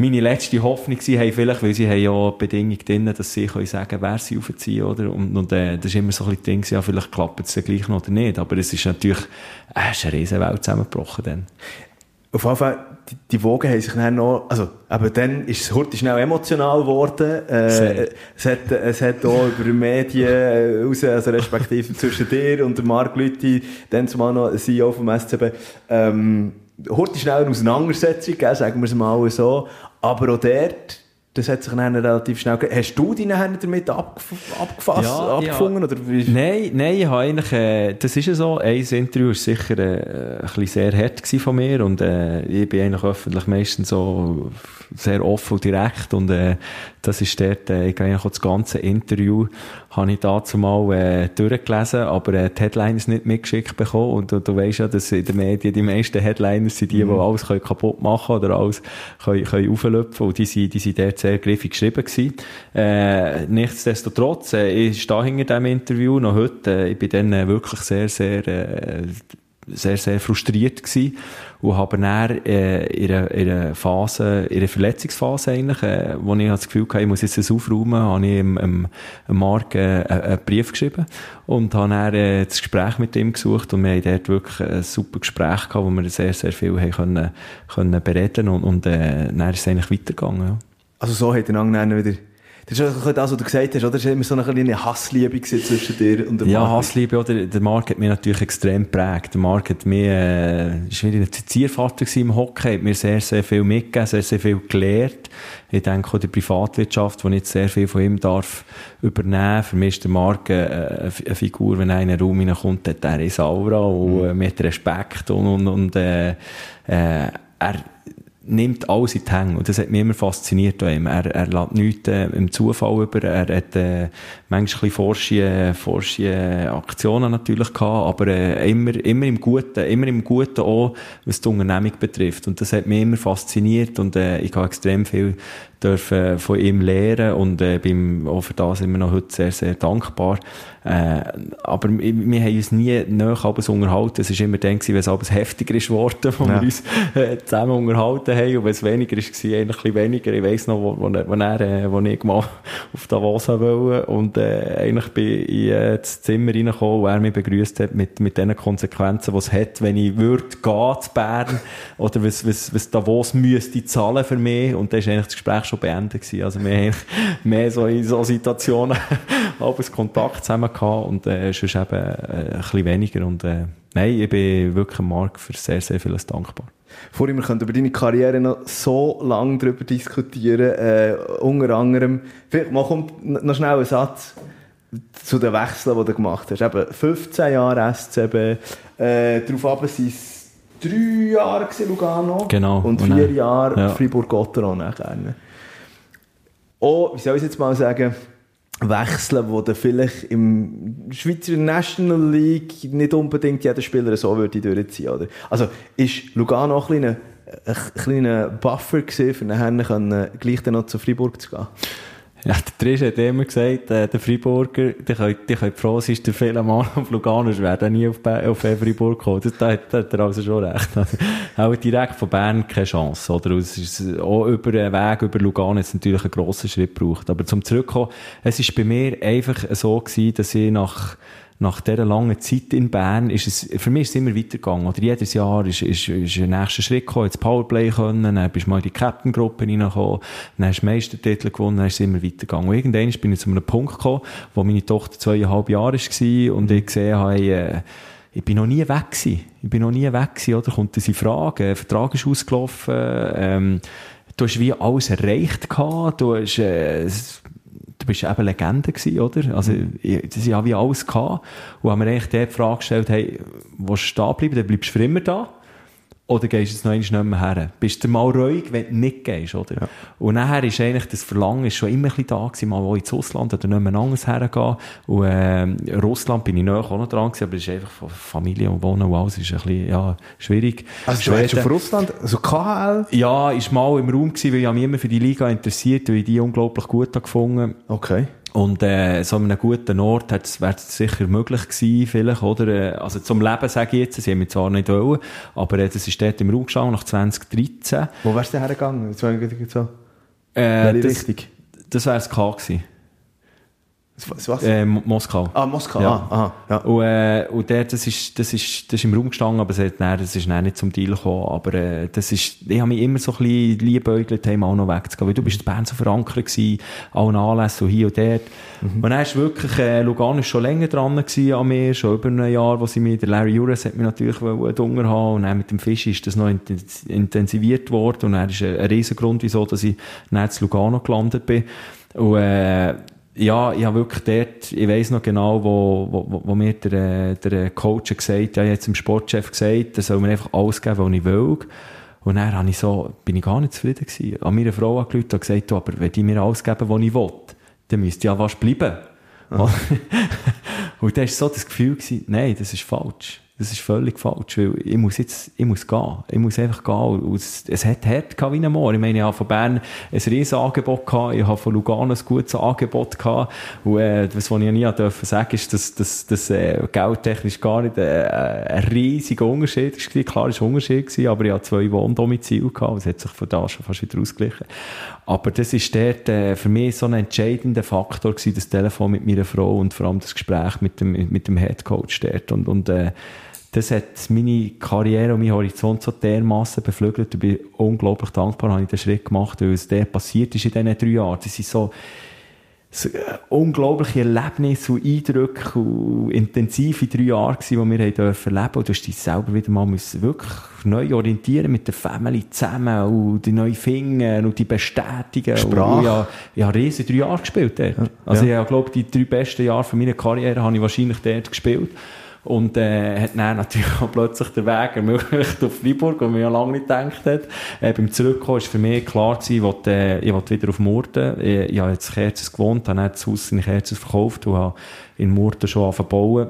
meine letzte Hoffnung hey, vielleicht, weil sie haben ja die Bedingung drin, dass sie können sagen, wer sie aufziehen, oder? Und, und äh, das ist immer so ein bisschen Ding, ja, vielleicht klappt es dann gleich noch oder nicht. Aber es ist natürlich, äh, es ist eine riesen Welt zusammengebrochen dann. Auf jeden Fall, die, die Wogen haben sich dann noch, also, aber dann ist es heute schnell emotional geworden. Sehr. Äh, es hat, es hat auch über die Medien äh, raus, also respektive zwischen dir und Marc Lüthi, dann zumal noch CEO vom SCB, ähm, heute schnell eine Auseinandersetzung, gell, sagen wir es mal so. Aber auch dort, das hat sich dann relativ schnell, ge- hast du dich dann damit abgef abgefasst, Ja, abgefunden, oder wie? Nein, nein, ich habe eigentlich, äh, das ist ja so, ein Interview war sicher äh, ein bisschen sehr hart von mir und äh, ich bin eigentlich öffentlich meistens so sehr offen und direkt und äh, das ist dort, äh, ich habe eigentlich auch das ganze Interview habe ich dazu mal äh, durchgelesen, aber äh, die Headlines nicht mitgeschickt bekommen und du, du weißt ja, dass in den Medien die meisten Headlines sind die, die alles können kaputt machen oder alles können, können auflöpfen und die sind, die sind dort sehr griffig geschrieben gewesen. Äh, nichtsdestotrotz, äh, ich stehe hinter diesem Interview noch heute, äh, ich bin dann äh, wirklich sehr, sehr, äh, sehr, sehr frustriert gewesen und habe dann äh, in, einer, in einer Phase, in einer Verletzungsphase eigentlich, äh, wo ich das Gefühl hatte, ich muss jetzt das aufräumen, habe ich dem, dem, dem Marc äh, einen Brief geschrieben und habe dann äh, das Gespräch mit ihm gesucht und wir haben dort wirklich ein super Gespräch gehabt, wo wir sehr, sehr viel haben können, können bereden und, und äh, dann ist es eigentlich weitergegangen. Ja. Also so hat er dann wieder... Das ist auch das, was du gesagt hast, oder? Das war immer so eine kleine Hassliebe zwischen dir und dem Ja, Marc. Hassliebe, oder? Der Marc hat mich natürlich extrem geprägt. Der Marc hat mir, äh, ist wieder ein Ziervater im Hockey, hat mir sehr, sehr viel mitgegeben, sehr, sehr viel gelehrt. Ich denke auch die Privatwirtschaft, wo ich jetzt sehr viel von ihm darf übernehmen. Für mich ist der Marc äh, eine Figur, wenn er in einen Raum hineinkommt, hat er eine Aura und äh, mit Respekt und, und, und äh, äh, er nimmt alles in die Hänge. Und das hat mich immer fasziniert an ihm. Er, er lässt nichts äh, im Zufall über. Er hat äh, manchmal ein bisschen forsche, forsche Aktionen natürlich gehabt, aber äh, immer, immer im Guten, immer im Guten auch, was die Unternehmung betrifft. Und das hat mich immer fasziniert und äh, ich habe extrem viel dürfen von ihm lernen und äh, bin auch für das immer noch heute sehr, sehr dankbar. Äh, aber wir, wir haben uns nie näher unterhalten. Es war immer dann, wenn es alles heftiger ist geworden, wo ja. wir uns äh, zusammen unterhalten haben. Und wenn es weniger ist, war eigentlich ein bisschen weniger. Ich weiss noch, wo, wo, wo, er, äh, wo ich mal auf Davos wollte und äh, eigentlich bin ich äh, ins Zimmer reingekommen, wo er mich begrüßt hat mit, mit den Konsequenzen, die es hat, wenn ich würde gehen zu Bern oder was, was, was Davos müsste zahlen für mich. Und dann war eigentlich das Gespräch schon beendet gewesen. Also wir haben mehr so in so Situationen abends Kontakt zusammen gehabt und äh, sonst eben äh, ein bisschen weniger. Und äh, nein, ich bin wirklich Marc für sehr, sehr vieles dankbar. Vorhin, wir können über deine Karriere noch so lange darüber diskutieren. Äh, unter anderem, vielleicht mal kommt noch schnell ein Satz zu den Wechseln, die du gemacht hast. Eben 15 Jahre SCB, äh, darauf aber sind es drei Jahre Lugano genau. und vier und Jahre ja. Fribourg-Gotteron nachher. Oh, wie soll ich jetzt mal sagen, wechseln, wo dann vielleicht im Schweizer National League nicht unbedingt jeder Spieler so würde durchziehen, oder? Also, ist Lugano auch ein kleiner, ein kleiner Buffer gewesen, für nachher gleich dann noch zu Freiburg zu gehen? Ja, der Trisch hat immer gesagt, äh, der Freiburger, die können, die können froh sein, der viele Mal auf Lugano, wäre dann nie auf, auf Freiburg. Das, da, da hat er also schon recht. Also, auch direkt von Bern keine Chance, oder? Es ist auch über den Weg, über Lugano jetzt natürlich einen grossen Schritt gebraucht. Aber zum Zurückkommen, es ist bei mir einfach so gewesen, dass ich nach, nach dieser langen Zeit in Bern ist es, für mich ist es immer weitergegangen. Oder jedes Jahr ist, ist, ist ein nächster Schritt gekommen, jetzt Powerplay können, dann bist du mal in die Captain-Gruppe reingekommen, dann hast du Meistertitel gewonnen, dann ist es immer weitergegangen. Und irgendwann bin ich zu einem Punkt gekommen, wo meine Tochter zweieinhalb Jahre war und ich gesehen habe, äh, ich bin noch nie weg gewesen. Ich bin noch nie weg gewesen, oder? Kommt in Frage? Ein Vertrag ist ausgelaufen, ähm, du hast wie alles erreicht gehabt, du hast, äh, bist eben Legende gewesen, oder? Also, das ist ja wie alles gehabt. Und haben mir eigentlich die Frage gestellt, hey, willst du da bleiben, dann bleibst du für immer da. Oder gehst du jetzt noch nicht mehr her? Bist du mal ruhig, wenn du nicht gehst, oder? Ja. Und nachher ist eigentlich das Verlangen ist schon immer ein bisschen da gewesen, mal wo ins Ausland oder nicht mehr anders hergehen. Und, äh, Russland bin ich noch auch noch dran gewesen, aber es ist einfach von Familie und Wohnen und alles ist ein bisschen, ja, schwierig. Also, du hast auf Russland, also KHL? Ja, ist mal im Raum gewesen, weil ich mich immer für die Liga interessiert, weil ich die unglaublich gut gefunden Okay. Und äh, so an einem guten Ort wäre es sicher möglich gewesen, vielleicht, oder? Äh, also zum Leben sage ich jetzt, sie haben mich zwar nicht wollen, aber äh, das ist dort im Raum gestanden, nach 2013. Wo wärst du denn hergegangen? Das wäre so. Äh, das, das wäre das K gewesen. Was? was? Äh, Moskau. Ah, Moskau, ja. ah, aha, ja. Und, äh, und der, das ist, das ist, das ist im Raum gestanden, aber hat, nein, das ist nicht zum Deal gekommen, aber, äh, das ist, ich habe mich immer so ein bisschen liebäugelt, haben auch noch wegzugehen, weil du bist in Bern so verankert gewesen, allen Anlässen und hier und dort. Mhm. Und dann ist wirklich, äh, Lugano ist schon länger dran gewesen an mir, schon über ein Jahr, wo sie mir, der Larry Juras hat mich natürlich Hunger haben und dann mit dem Fisch ist das noch intensiviert worden und dann ist ein, ein Grund, wieso, dass ich nicht zu Lugano gelandet bin. Und, äh, ja, ich habe wirklich dort, ich weiss noch genau, wo, wo, wo mir der, der Coach gesagt hat, ja, jetzt im Sportchef gesagt, er soll mir einfach alles geben, was ich will. Und dann habe ich so, bin ich gar nicht zufrieden gewesen. An meine Frau angerufen und gesagt, aber wenn die mir alles geben, was ich will, dann müsste ja was bleiben. und dann war so das Gefühl gewesen, nein, das ist falsch. Das ist völlig falsch, weil ich muss jetzt, ich muss gehen. Ich muss einfach gehen. Es, es hat hart gehabt wie ein Moor. Ich meine, ich habe von Bern ein riesen Angebot gehabt. Ich habe von Lugano ein gutes Angebot gehabt. Und, äh, was, was ich nie dürfen sagen, ist, dass, dass, dass, äh, geldtechnisch gar nicht, äh, ein riesiger Unterschied war. Klar, es war ein Unterschied gewesen, aber ich hatte zwei Wohndomizile gehabt. Das hat sich von da schon fast wieder ausgeglichen. Aber das ist dort, äh, für mich so ein entscheidender Faktor gewesen, das Telefon mit meiner Frau und vor allem das Gespräch mit dem, mit dem Headcoach dort. Und, und, äh, das hat meine Karriere und mein Horizont so dermaßen beflügelt. Ich bin unglaublich dankbar, habe ich den Schritt gemacht, weil es der passiert ist in diesen drei Jahren. Das sind so, so äh, unglaubliche Erlebnisse und Eindrücke und intensive drei Jahre gewesen, die wir haben dürfen leben. Und du hast dich selber wieder mal müssen wirklich neu orientieren mit der Family zusammen und die neuen Finger und die Bestätigung. Sprache. Und ich habe, ich habe riesige drei Jahre gespielt dort. Also ja. ich glaube, die drei besten Jahre von meiner Karriere habe ich wahrscheinlich dort gespielt. Und äh, hat dann natürlich auch plötzlich den Weg ermöglicht auf Freiburg, wo man ja lange nicht gedacht hat. Äh, beim Zurückkommen ist für mich klar gewesen, ich wollte, äh, wieder auf Murten. Ich, ich habe jetzt Kerzes gewohnt, habe dann das Haus in Kerzes verkauft und habe in Murten schon angefangen bauen.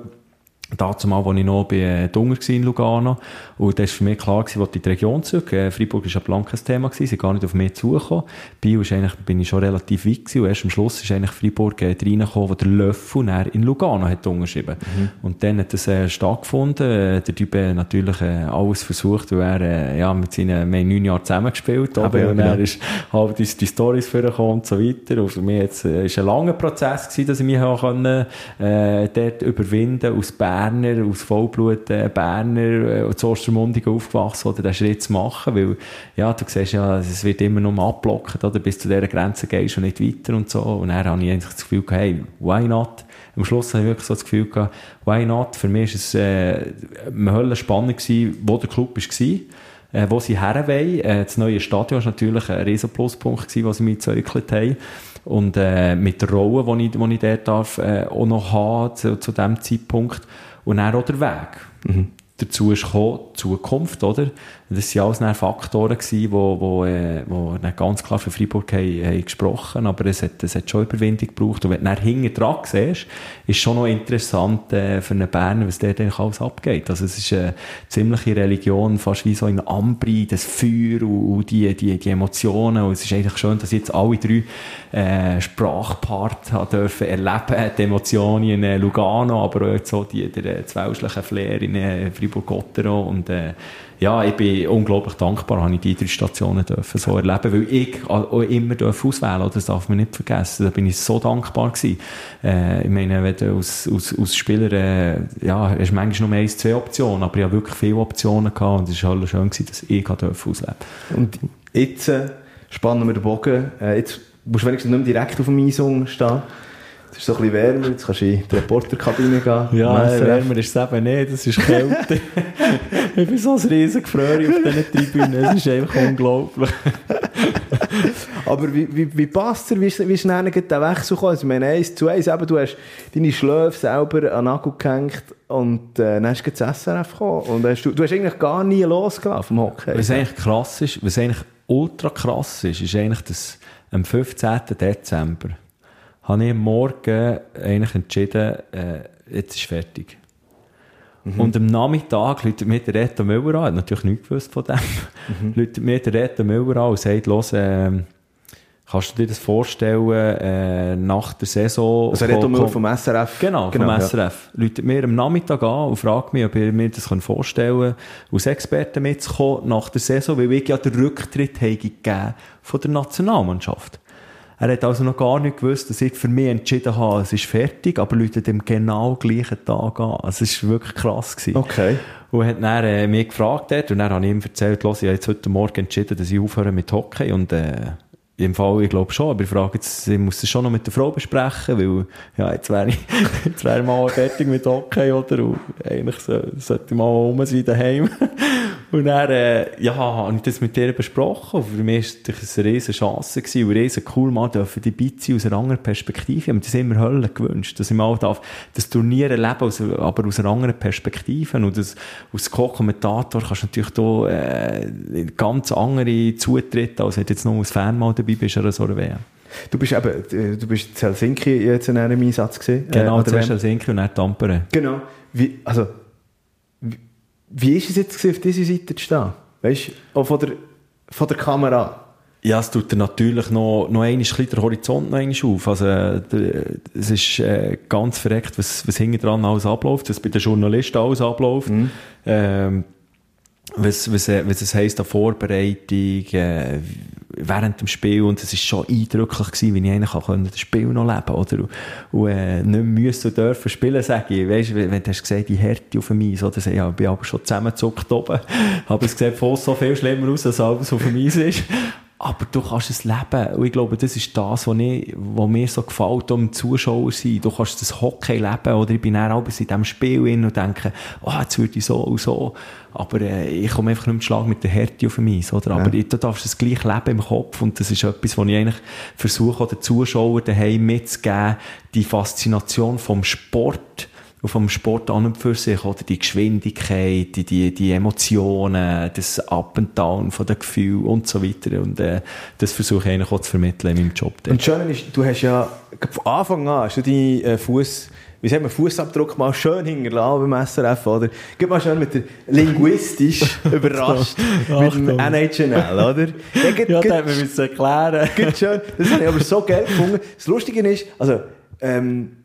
Dazu mal, als ich noch bei äh, Dunger war in Lugano. Und da war für mich klar, gewesen, ich in die Region zurück. Äh, Freiburg war ein blankes Thema, gewesen, sie gar nicht auf mich zugekommen. Bio ist eigentlich, bin ich schon relativ weit gewesen, und erst am Schluss ist eigentlich Freiburg äh, reingekommen, wo der Löffel in Lugano hat unterschrieben. Mhm. Und dann hat das äh, stattgefunden. Äh, der Typ hat natürlich äh, alles versucht, weil er äh, ja, mit seinen, wir haben neun Jahre zusammengespielt, aber ja, und genau. er ist halt die, die Storys vorgekommen und so weiter. Und für mich jetzt, äh, ist ein langer Prozess gewesen, dass ich mich auch können, äh, dort überwinden aus Berner, aus Vollblut äh, Berner, äh, zu Ostermundigen aufgewachsen, oder den Schritt zu machen, weil, ja, du siehst ja, es wird immer noch abblockt, oder, bis zu dieser Grenze gehst du nicht weiter und so. Und dann habe ich eigentlich das Gefühl gehabt, hey, why not? Am Schluss habe ich wirklich so das Gefühl gehabt, why not? Für mich war es äh, eine Hölle spannend gewesen, wo der Club war, äh, wo sie her wollen. Äh, das neue Stadion war natürlich ein riesen Pluspunkt gewesen, was sie mir gezeugt haben. Und äh, mit der Rolle, die ich, die ich dort darf, äh, auch noch haben zu, zu diesem Zeitpunkt. Und dann auch der Weg. Mhm. Dazu ist gekommen, Zukunft, oder? Das waren alles Faktoren, die wo, wo, äh, wo ganz klar für Freiburg haben, haben gesprochen aber es hat, es hat schon Überwindung gebraucht. Und wenn du dann hinten dran siehst, ist schon noch interessant äh, für einen Berner, was der eigentlich alles abgeht. Also es ist eine ziemliche Religion, fast wie so in Ambri, das Feuer und, und die, die, die Emotionen. Und es ist eigentlich schön, dass jetzt alle drei äh, Sprachpart dürfen erleben, die Emotionen in äh, Lugano, aber auch so die, der äh, zwölfliche Flair in äh, Fribourg-Gottero und äh, ja, ich bin unglaublich dankbar, habe ich die drei Stationen dürfen so erleben, weil ich auch immer auswählen darf, das darf man nicht vergessen. Da bin ich so dankbar gewesen. Äh, ich meine, wenn du als, als, als Spieler, äh, ja, hast manchmal nur eins, zwei Optionen, aber ich habe wirklich viele Optionen gehabt und es war schön gewesen, dass ich ausleben Und jetzt äh, spannen wir den Bogen. Äh, jetzt musst du wenigstens nicht mehr direkt auf dem Eisung stehen. Es ist so ein bisschen wärmer, jetzt kannst du in die Reporterkabine gehen. Ja, nein, wärmer ist es eben nicht, es ist kälter. ich bin so ein riesen Gefröri auf diesen Tribünen, es ist einfach unglaublich. Aber wie, wie, wie passt es dir, wie, wie schnell der Wechsel kam? Also, ich meine, eins zu eins, eben, du hast deine Schläfe selber an den Nagel gehängt und äh, dann hast du das SRF gekommen und hast, du, du hast eigentlich gar nie losgelassen vom Hockey. Was eigentlich krass ist, was eigentlich ultra krass ist, ist eigentlich, dass am 15. Dezember habe ich Morgen eigentlich entschieden, äh, jetzt ist fertig. Mhm. Und am Nachmittag läutet mir der Reto Müller an, hat natürlich nichts gewusst von dem, mhm. läutet mir der Reto Müller an und sagt, los, äh, kannst du dir das vorstellen, äh, nach der Saison... Also Reto Müller vom SRF? Genau, genau vom SRF. Ja. Läutet mir am Nachmittag an und fragt mich, ob ich mir das vorstellen kann, als Experte mitzukommen nach der Saison, weil ich ja den Rücktritt habe gegeben von der Nationalmannschaft. Er hat also noch gar nicht gewusst, dass ich für mich entschieden habe, es ist fertig, aber Leute dem genau gleichen Tag an. Also es war wirklich krass. Gewesen. Okay. Und hat dann äh, mich gefragt dort, und dann habe ich ihm erzählt, los, ich habe jetzt heute Morgen entschieden, dass ich aufhöre mit Hockey und äh, im Fall, ich glaube schon, aber ich frage jetzt, ich muss das schon noch mit der Frau besprechen, weil, ja, jetzt wäre ich, jetzt wäre mal fertig mit Hockey, oder? Und eigentlich so, sollte ich mal rum sein daheim. Und dann, äh, ja, habe ich das mit ihr besprochen. Und für mich war das eine riesige Chance gewesen, und riesen cool mal dürfen die Bizi aus einer anderen Perspektive. Ich habe mir das immer Hölle gewünscht, dass ich mal darf, das Turnier erleben, aus, aber aus einer anderen Perspektive. Und das, als Co-Kommentator kannst du natürlich da, äh, ganz andere Zutritte, als wenn du jetzt noch als Fan mal dabei bist oder so einer WM. Du bist eben, äh, du bist in Helsinki jetzt in einem Einsatz gesehen. Genau, äh, zuerst Helsinki und dann Tampere. Genau. Wie, also, wie ist es jetzt gewesen, auf dieser Seite zu stehen? Weißt du, auch von der, von der Kamera? Ja, es tut natürlich noch, noch einmal den Horizont noch auf. Also, es ist äh, ganz verreckt, was, was hinten dran alles abläuft, was bei den Journalisten alles abläuft. Mhm. Ähm, was, was, äh, was es heisst an Vorbereitung, äh, während dem Spiel und es ist schon eindrücklich gewesen, wie ich eigentlich auch das Spiel noch leben oder und, äh, nicht müssen dürfen spielen, sage ich. Weißt, wenn, wenn du hast gesagt, die Härte auf dem Eis, oder? Ich bin aber schon zusammengezuckt oben. Aber es sieht fast so viel schlimmer aus, als alles auf dem Eis ist. Aber du kannst es leben. Und ich glaube, das ist das, was, ich, was mir so gefällt, um Zuschauer zu sein. Du kannst das Hockey leben. Oder ich bin dann auch in diesem Spiel in und denke, oh, jetzt würde ich so und so. Aber äh, ich komme einfach nicht mit Schlag mit der Härte auf Eis. Oder? Aber ja. du darfst das gleich leben im Kopf. Und das ist etwas, was ich eigentlich versuche, den Zuschauern daheim mitzugeben. Die Faszination vom Sport auf dem Sport an und für sich, oder die Geschwindigkeit, die, die, die Emotionen, das Up and Down von den Gefühlen und so weiter. Und äh, das versuche ich eigentlich auch zu vermitteln in meinem Job. Dort. Und schön ist, du hast ja von Anfang an hast du deinen äh, Fuß wie sagt man, Fußabdruck mal schön hinterlassen beim SRF, oder? Gib mal schön mit der linguistisch überrascht mit dem NHL, oder? Ja, geht, ja, das hat man müssen erklären. Geht schön. Das habe ich aber so geil gefunden. Das Lustige ist, also, ähm,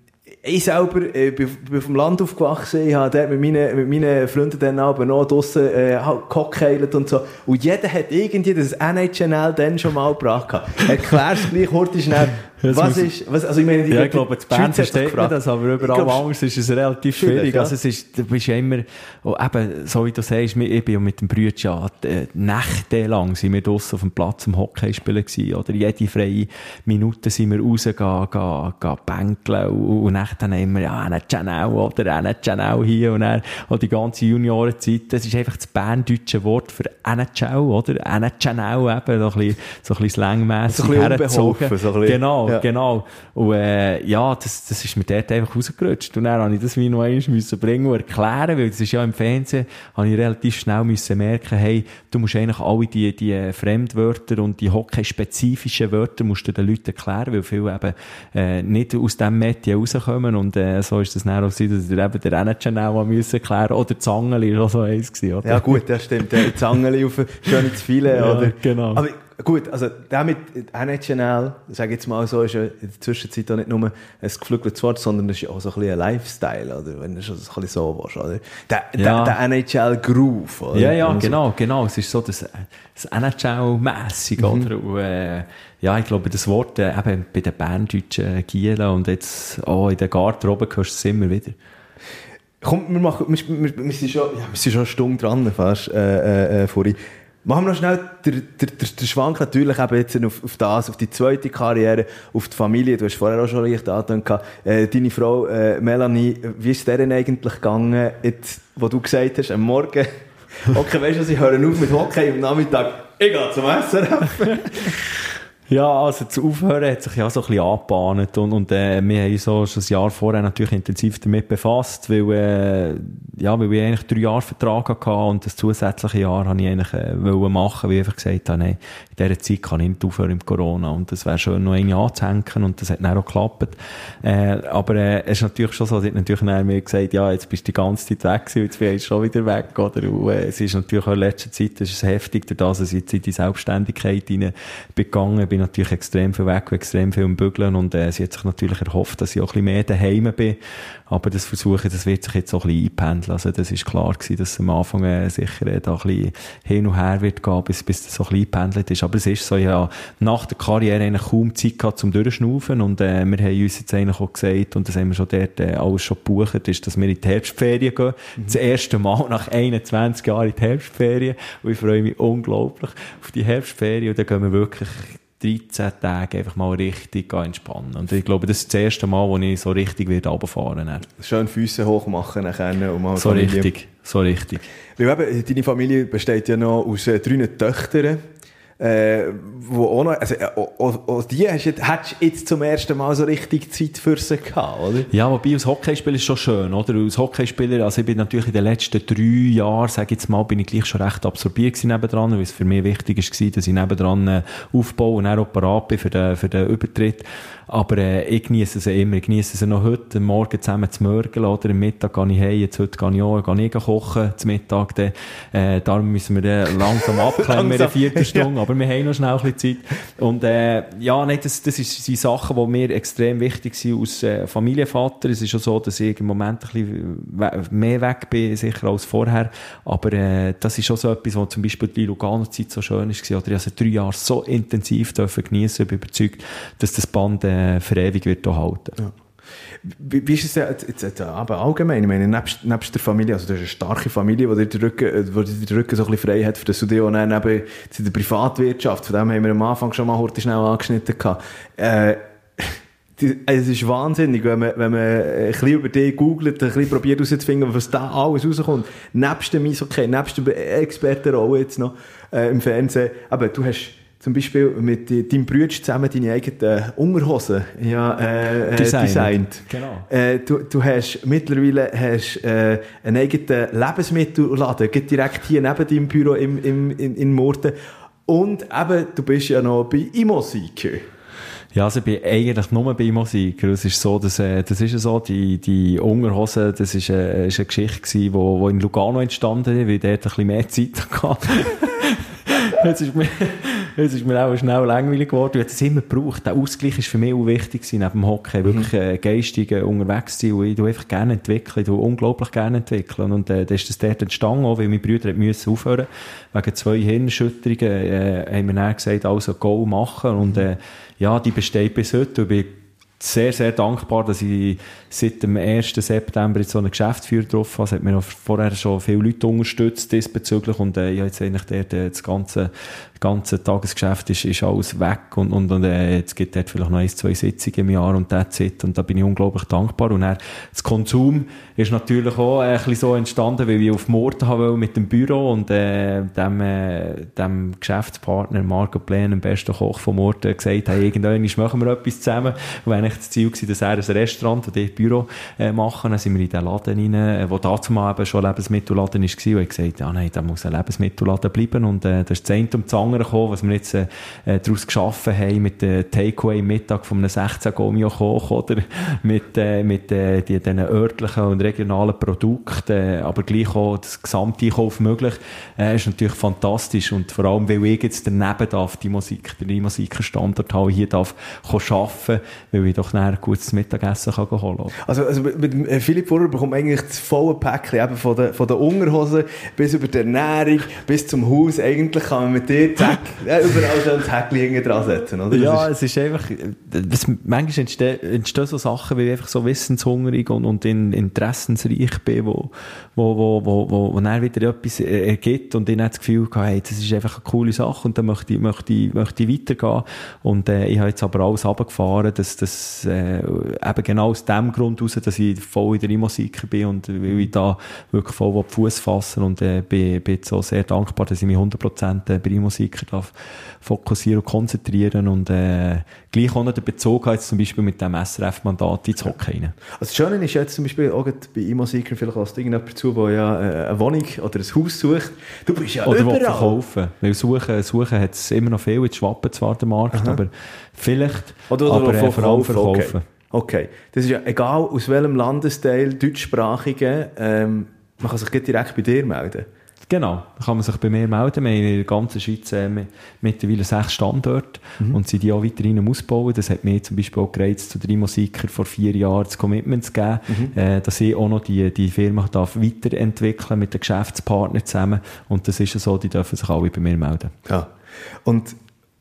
ich selber äh, bin, vom Land aufgewachsen, ich habe dort mit meinen, mit meinen Freunden dann aber noch draussen äh, gehockt und so. Und jeder hat irgendwie das NHL dann schon mal gebracht. Erklär's gleich kurz schnell, was ist, was, also ich meine, die, ja, ich glaube, die Band versteht man das, aber überall glaub, anders ist es relativ schwierig. Ja. Also es ist, du bist ja immer, oh, eben, so wie du sagst, ich bin mit dem Brütsch ja, nächtelang sind wir draussen auf dem Platz im Hockey spielen gewesen, oder jede freie Minute sind wir rausgegangen, gehen, gehen bänkeln und, und dann haben wir, ja, einen Channel oder einen Channel hier und dann, und die ganze Juniorenzeit, das ist einfach das berndeutsche Wort für NHL, oder? Channel eben, so ein bisschen, so ein bisschen slangmässig so bisschen so. Genau. Ja. Genau. Und, äh, ja, das, das ist mir dort einfach rausgerutscht. Und dann habe ich das wie noch einmal müssen bringen und erklären, weil das ist ja im Fernsehen, habe ich relativ schnell müssen merken, hey, du musst eigentlich alle die, die Fremdwörter und die hockey-spezifischen Wörter musst du den Leuten erklären, weil viele eben, äh, nicht aus diesem Metier rauskommen und, äh, so ist das dann auch so, dass ihr eben der NHL müssen erklären oder Zangeli ist auch so eins gewesen, oder? Ja gut, das stimmt, Zangeli auf schön zu viele, ja, oder? genau. Aber Gut, also der mit NHL, sage ich jetzt mal so, ist ja in der Zwischenzeit auch nicht nur ein geflügeltes Wort, sondern es ist auch so ein bisschen ein Lifestyle, oder? Wenn du schon so ein bisschen so warst, oder? Der, ja. der, der NHL-Groove, oder? Ja, ja, genau, genau. Es ist so das, das NHL-mässig, mhm. oder? Und, äh, ja, ich glaube, das Wort äh, eben bei den Berndeutschen Gielen und jetzt auch in der Garderobe hörst du es immer wieder. Komm, wir machen, wir, wir, wir, sind schon, ja, wir sind schon Stunde dran, fast, äh, äh, äh vorhin. Machen wir noch schnell den, den, den, Schwank natürlich eben jetzt auf, auf das, auf die zweite Karriere, auf die Familie. Du hast vorher auch schon leicht angetan. Äh, deine Frau, äh, Melanie, wie ist es denn eigentlich gegangen, jetzt, wo du gesagt hast, am Morgen, okay, weißt du, sie hören auf mit Hockey am Nachmittag, ich gehe zum SRF. Ja, also zu Aufhören hat sich ja so ein bisschen angebahnt und, und äh, wir haben so schon ein Jahr vorher natürlich intensiv damit befasst, weil, äh, ja, weil ich eigentlich drei Jahre Vertrag hatte und das zusätzliche Jahr habe ich eigentlich äh, wollen machen, weil ich einfach gesagt habe, nein, in dieser Zeit kann ich nicht aufhören im Corona und das wäre schön noch ein Jahr und das hat dann auch geklappt. Äh, aber äh, es ist natürlich schon so, sie hat natürlich dann mir gesagt, ja, jetzt bist du die ganze Zeit weg gewesen, jetzt bist du schon wieder weg, oder? Und, äh, es ist natürlich auch in letzter Zeit, es ist heftig, dass ich jetzt in die Selbstständigkeit hinein begangen bin natürlich extrem viel weg, extrem viel im Bügeln und äh, sie hat sich natürlich erhofft, dass ich auch ein bisschen mehr daheim bin. Aber das Versuchen, das wird sich jetzt so ein bisschen einpendeln. Also das ist klar gewesen, dass es am Anfang äh, sicher äh, da ein bisschen hin und her wird gehen, bis, bis das so ein bisschen eingependelt ist. Aber es ist so, ja, nach der Karriere eigentlich kaum Zeit gehabt zum Durchschnaufen und äh, wir haben uns jetzt eigentlich auch gesagt, und das haben wir schon dort äh, alles schon gebucht, ist, dass wir in die Herbstferien gehen. Mhm. Das erste Mal nach 21 Jahren in die Herbstferien. Und ich freue mich unglaublich auf die Herbstferien und dann gehen wir wirklich 13 Tage einfach mal richtig entspannen. Und ich glaube, das ist das erste Mal, wo ich so richtig wieder runterfahren werde. Schön Füße hoch machen nachher und mal So Familie. richtig, so richtig. Weil eben, deine Familie besteht ja noch aus äh, drei Töchtern äh, wo auch noch, also, äh, auch, auch die hast, hättest du jetzt zum ersten Mal so richtig Zeit für sie gehabt, oder? Ja, wobei als Hockeyspieler ist schon schön, oder? Als Hockeyspieler, also ich bin natürlich in den letzten drei Jahren, sag ich jetzt mal, bin ich gleich schon recht absorbiert gewesen nebendran, weil es für mich wichtig war, dass ich nebendran äh, aufbaue und auch parat bin für den, für den Übertritt. Aber äh, ich genieße sie immer. Ich genieße sie noch heute, Morgen zusammen zu mörgeln oder am Mittag gehe ich heim, jetzt heute gehe ich auch, gehe ich kochen zum Mittag. Dann, äh, darum müssen wir dann langsam abklemmen in der vierten Stunde, aber wir haben noch schnell ein bisschen Zeit. Und äh, ja, nein, das, das ist, sind Sachen, die mir extrem wichtig sind als äh, Familienvater. Es ist schon so, dass ich im Moment ein bisschen mehr weg bin, sicher als vorher. Aber äh, das ist schon so etwas, was zum Beispiel die Lugano-Zeit so schön ist. Oder ich habe drei Jahre so intensiv geniessen. Ich bin überzeugt, dass das Band äh, äh, für ewig wird halten. Ja. Wie, wie ist es jetzt, jetzt, jetzt aber allgemein? Ich meine, nebst, nebst der Familie, also du hast eine starke Familie, die dir den Rücken, äh, die den Rücken so ein bisschen frei hat, für das du dich auch dann eben in der Privatwirtschaft, von dem haben wir am Anfang schon mal heute schnell angeschnitten gehabt. Äh, es ist wahnsinnig, wenn man, wenn man ein bisschen über dich googelt, ein bisschen probiert herauszufinden, was da alles rauskommt. Nebst dem Eishockey, nebst der Expertenrolle jetzt noch äh, im Fernsehen. Aber du hast zum Beispiel mit deinem Bruder zusammen deine eigenen Unterhosen ja, äh, äh designt. designt. Genau. Äh, du, du hast mittlerweile hast, äh, einen eigenen Lebensmittelladen, direkt hier neben deinem Büro im, im, in, in Murten. Und eben, du bist ja noch bei Imosike. Ja, also ich bin eigentlich nur bei Musik. Es ist so, dass, äh, das ist ja so, die, die Unterhose, das ist, äh, ist eine Geschichte gewesen, wo, wo in Lugano entstanden ist, weil dort ein bisschen mehr Zeit hatte. Jetzt ist mir, jetzt ist mir auch schnell langweilig geworden. Ich habe es immer gebraucht. Der Ausgleich ist für mich auch wichtig neben dem Hockey. Mhm. Wirklich, äh, geistig äh, unterwegs sein. Und ich tue einfach gerne entwickeln. Ich tue unglaublich gerne entwickeln. Und, äh, dann ist das dort entstanden, auch, weil meine Brüder müssen aufhören. Wegen zwei Hirnschütterungen, äh, haben wir dann gesagt, also Go machen. Und, äh, ja, die besteht bis heute. Ich bin sehr, sehr dankbar, dass ich seit dem 1. September jetzt so einen Geschäftsführer getroffen habe. Es hat mir vorher schon viele Leute unterstützt diesbezüglich und äh, ich habe jetzt eigentlich dort, äh, das ganze ganze Tagesgeschäft ist, ist alles weg und, und, und äh, jetzt gibt es vielleicht noch ein, zwei Sitzungen im Jahr und that's it. Und da bin ich unglaublich dankbar. Und dann, das Konsum ist natürlich auch ein bisschen so entstanden, weil ich auf Morden habe mit dem Büro und äh, dem, äh, dem Geschäftspartner Marco Plen, dem besten Koch von Morden, gesagt, hey, irgendwann machen wir etwas zusammen. Und wenn ich das Ziel war, dass er ein Restaurant und ich Büro äh, machen, dann sind wir in den Laden rein, äh, wo dazu mal eben schon ein Lebensmittelladen war, und ich gesagt, ja nein, da muss ein Lebensmittelladen bleiben und äh, das ist das eine um das andere gekommen, was wir jetzt äh, äh daraus geschaffen haben mit dem Takeaway-Mittag von einem 16 Gomio Koch oder? Mit, äh, mit äh, die, diesen örtlichen und regionalen Produkten, äh, aber gleich auch das Gesamteinkauf möglich, äh, ist natürlich fantastisch. Und vor allem, weil ich jetzt daneben darf, die Musik, den Musikerstandard habe, hier darf arbeiten, weil ich doch nachher gutes Mittagessen kann holen. Kann. Also, also mit, mit Philipp Furrer bekommt eigentlich das volle Päckchen, eben von der, von der Unterhose bis über die Ernährung, bis zum Haus, eigentlich kann man mit dir Ja, überall schon ein Häkchen dran setzen, oder? Ja, ist... es ist einfach, das, manchmal entstehen, entstehen so Sachen, weil ich einfach so wissenshungrig und, und in, interessensreich bin, wo, wo, wo, wo, wo, wo dann wieder etwas ergibt und ich habe das Gefühl gehabt, hey, das ist einfach eine coole Sache und dann möchte ich, möchte ich, möchte ich weitergehen. Und, äh, ich habe jetzt aber alles runtergefahren, dass, dass, äh, eben genau aus dem Grund heraus, dass ich voll in der Musiker bin und weil ich da wirklich voll Fuß fassen und, äh, bin, bin auch sehr dankbar, dass ich mich 100% bei Musik Musiker darf fokussieren und konzentrieren und äh, gleich auch noch den Bezug hat, zum Beispiel mit dem SRF-Mandat ins Hockey rein. Also das Schöne ist jetzt zum Beispiel auch bei E-Musiker vielleicht als irgendjemand zu, der ja äh, eine Wohnung oder ein Haus sucht. Du bist ja oder überall. Oder verkaufen. Weil suchen, suchen hat es immer noch viel, jetzt schwappen zwar der Markt, Aha. aber vielleicht oder, oder aber äh, vor allem verkaufen. Okay. okay. Das ist ja egal, aus welchem Landesteil, deutschsprachigen, ähm, man kann sich direkt bei dir melden. Genau, da kann man sich bei mir melden. Wir haben in der ganzen Schweiz äh, mittlerweile sechs Standorte mhm. und sind die auch weiterhin ausbauen. Das hat mir zum Beispiel auch gereizt, zu drei Musikern vor vier Jahren das Commitment zu geben, mhm. äh, dass ich auch noch die, die Firma darf weiterentwickeln mit den Geschäftspartnern zusammen. Und das ist ja so, die dürfen sich alle bei mir melden. Ja. Und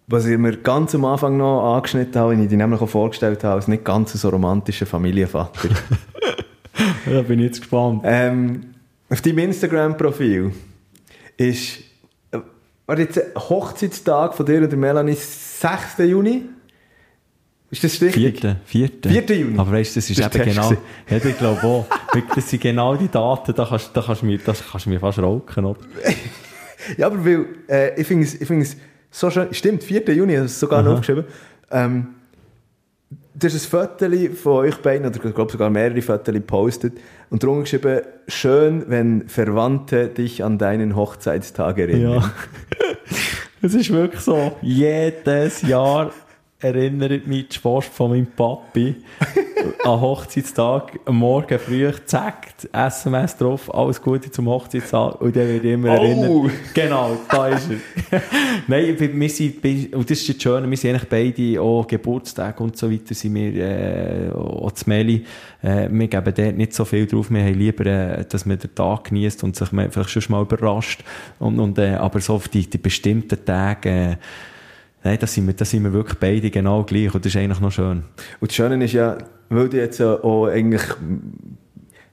was ich mir ganz am Anfang noch angeschnitten habe, wenn ich die nämlich auch vorgestellt habe, als nicht ganz so romantischer Familienvater. da bin ich jetzt gespannt. Ähm, auf deinem Instagram-Profil ist, äh, war jetzt Hochzeitstag von dir und der Melanie 6. Juni? Ist das richtig? 4. 4. 4. Juni. Aber weißt du, das ist das eben genau, ja, ich glaube auch, das sind genau die Daten, da kannst, da kannst du mir, das kannst du mir fast rauchen, oder? ja, aber weil, äh, ich finde es, ich finde es so schön, stimmt, 4. Juni, hast du sogar noch aufgeschrieben, ähm, das ist ein Foto von euch beiden, oder ich glaube sogar mehrere Fotos gepostet und drunter geschrieben, schön, wenn Verwandte dich an deinen Hochzeitstag erinnern. Ja. es ist wirklich so, jedes Jahr erinnert mich die Post von meinem Papi an Hochzeitstag, am Morgen früh, zack, SMS drauf, alles Gute zum Hochzeitstag und dann wird immer oh. erinnert. Genau, da ist er. Nein, wir sind, und das ist das Schöne, wir sind eigentlich beide, auch Geburtstage und so weiter, sind wir, äh, auch zu Meli, äh, wir geben dort nicht so viel drauf, wir haben lieber, äh, dass man den Tag genießt und sich vielleicht schon mal überrascht und, und äh, aber so auf die, die bestimmten Tage, äh, Nein, da sind, wir, da sind wir wirklich beide genau gleich und das ist eigentlich noch schön. Und das Schöne ist ja, weil du jetzt auch eigentlich,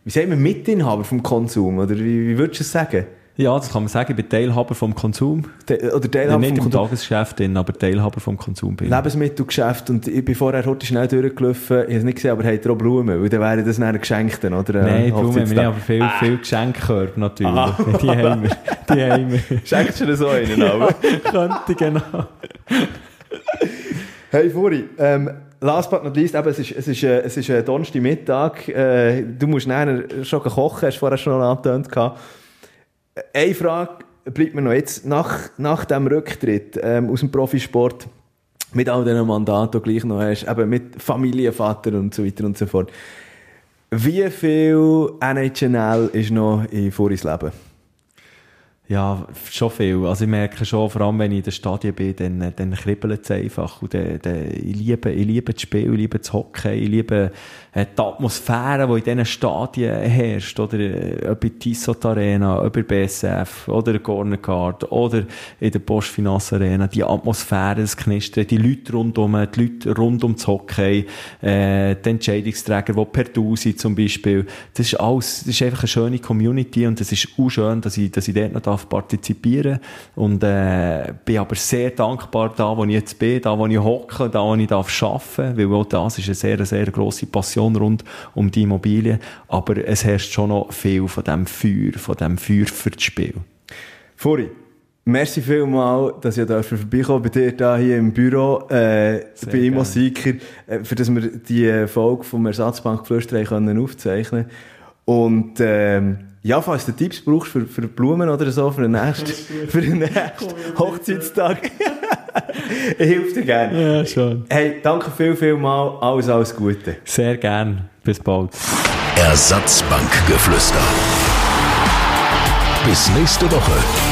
wie sagen wir, Mitinhaber vom Konsum, oder wie, wie würdest du es sagen? Ja, das kann man sagen, ich bin Teilhaber vom Konsum. Te oder Teilhaber nicht vom im Tagesgeschäft, drin, aber Teilhaber vom Konsum bin. Lebensmittelgeschäft und ich bin vorher heute schnell durchgelaufen, ich habe es nicht gesehen, aber habt ihr auch Blumen? Weil dann wäre das dann geschenkt, oder? Nein, Blumen haben wir nicht, aber viel, ah. viel Geschenkkörbe natürlich. Ah. Die haben wir. Die haben wir. Schenkst du dir so einen, aber? Könnte, genau. hey, Furi, ähm, last but not least, eben, es ist, es ist, äh, es ist äh, Donnerstagmittag, äh, du musst nachher schon kochen, hast du vorher schon angetönt gehabt. Eine Frage bleibt mir noch jetzt, nach, nach dem Rücktritt ähm, aus dem Profisport, mit all diesen Mandaten, die du gleich noch hast, eben mit Familienvater und so weiter und so fort. Wie viel NHL ist noch in Furis Leben? Ja, schon viel. Also ich merke schon, vor allem wenn ich in den Stadien bin, dann, dann kribbelt es einfach. Und dann, dann, ich, liebe, ich liebe das Spiel, ich liebe das Hockey, ich liebe äh, die Atmosphäre, die in diesen Stadien herrscht. Oder äh, ob in Tissot Arena, ob in BSF, oder in Gornercard, oder in der Postfinance Arena. Die Atmosphäre, das Knistern, die Leute rundum, die Leute rund um das Hockey, äh, die Entscheidungsträger, die Perdusi zum Beispiel. Das ist alles, das ist einfach eine schöne Community und es ist auch schön, dass ich, dass ich dort noch darf partizipieren. Und äh, bin aber sehr dankbar da, wo ich jetzt bin, da, wo ich hocke, da, wo ich darf arbeiten, weil auch das ist eine sehr, sehr grosse Passion rund um die Immobilie, aber es herrscht schon noch viel von dem Feuer, von dem Feuer für das Spiel. Furi, merci vielmal, dass ich da vorbeikommen bei dir da hier im Büro, äh, bei Immo-Seeker, äh, für dass wir die Folge vom Ersatzbank Flüsterei können aufzeichnen und ähm, ja, falls du Tipps brauchst für, für Blumen oder so, für den nächsten, für den nächsten Hochzeitstag, helfe dir gerne. Ja, schon. Hey, danke viel, viel mal. Alles, alles Gute. Sehr gern. Bis bald. Ersatzbankgeflüster. Bis nächste Woche.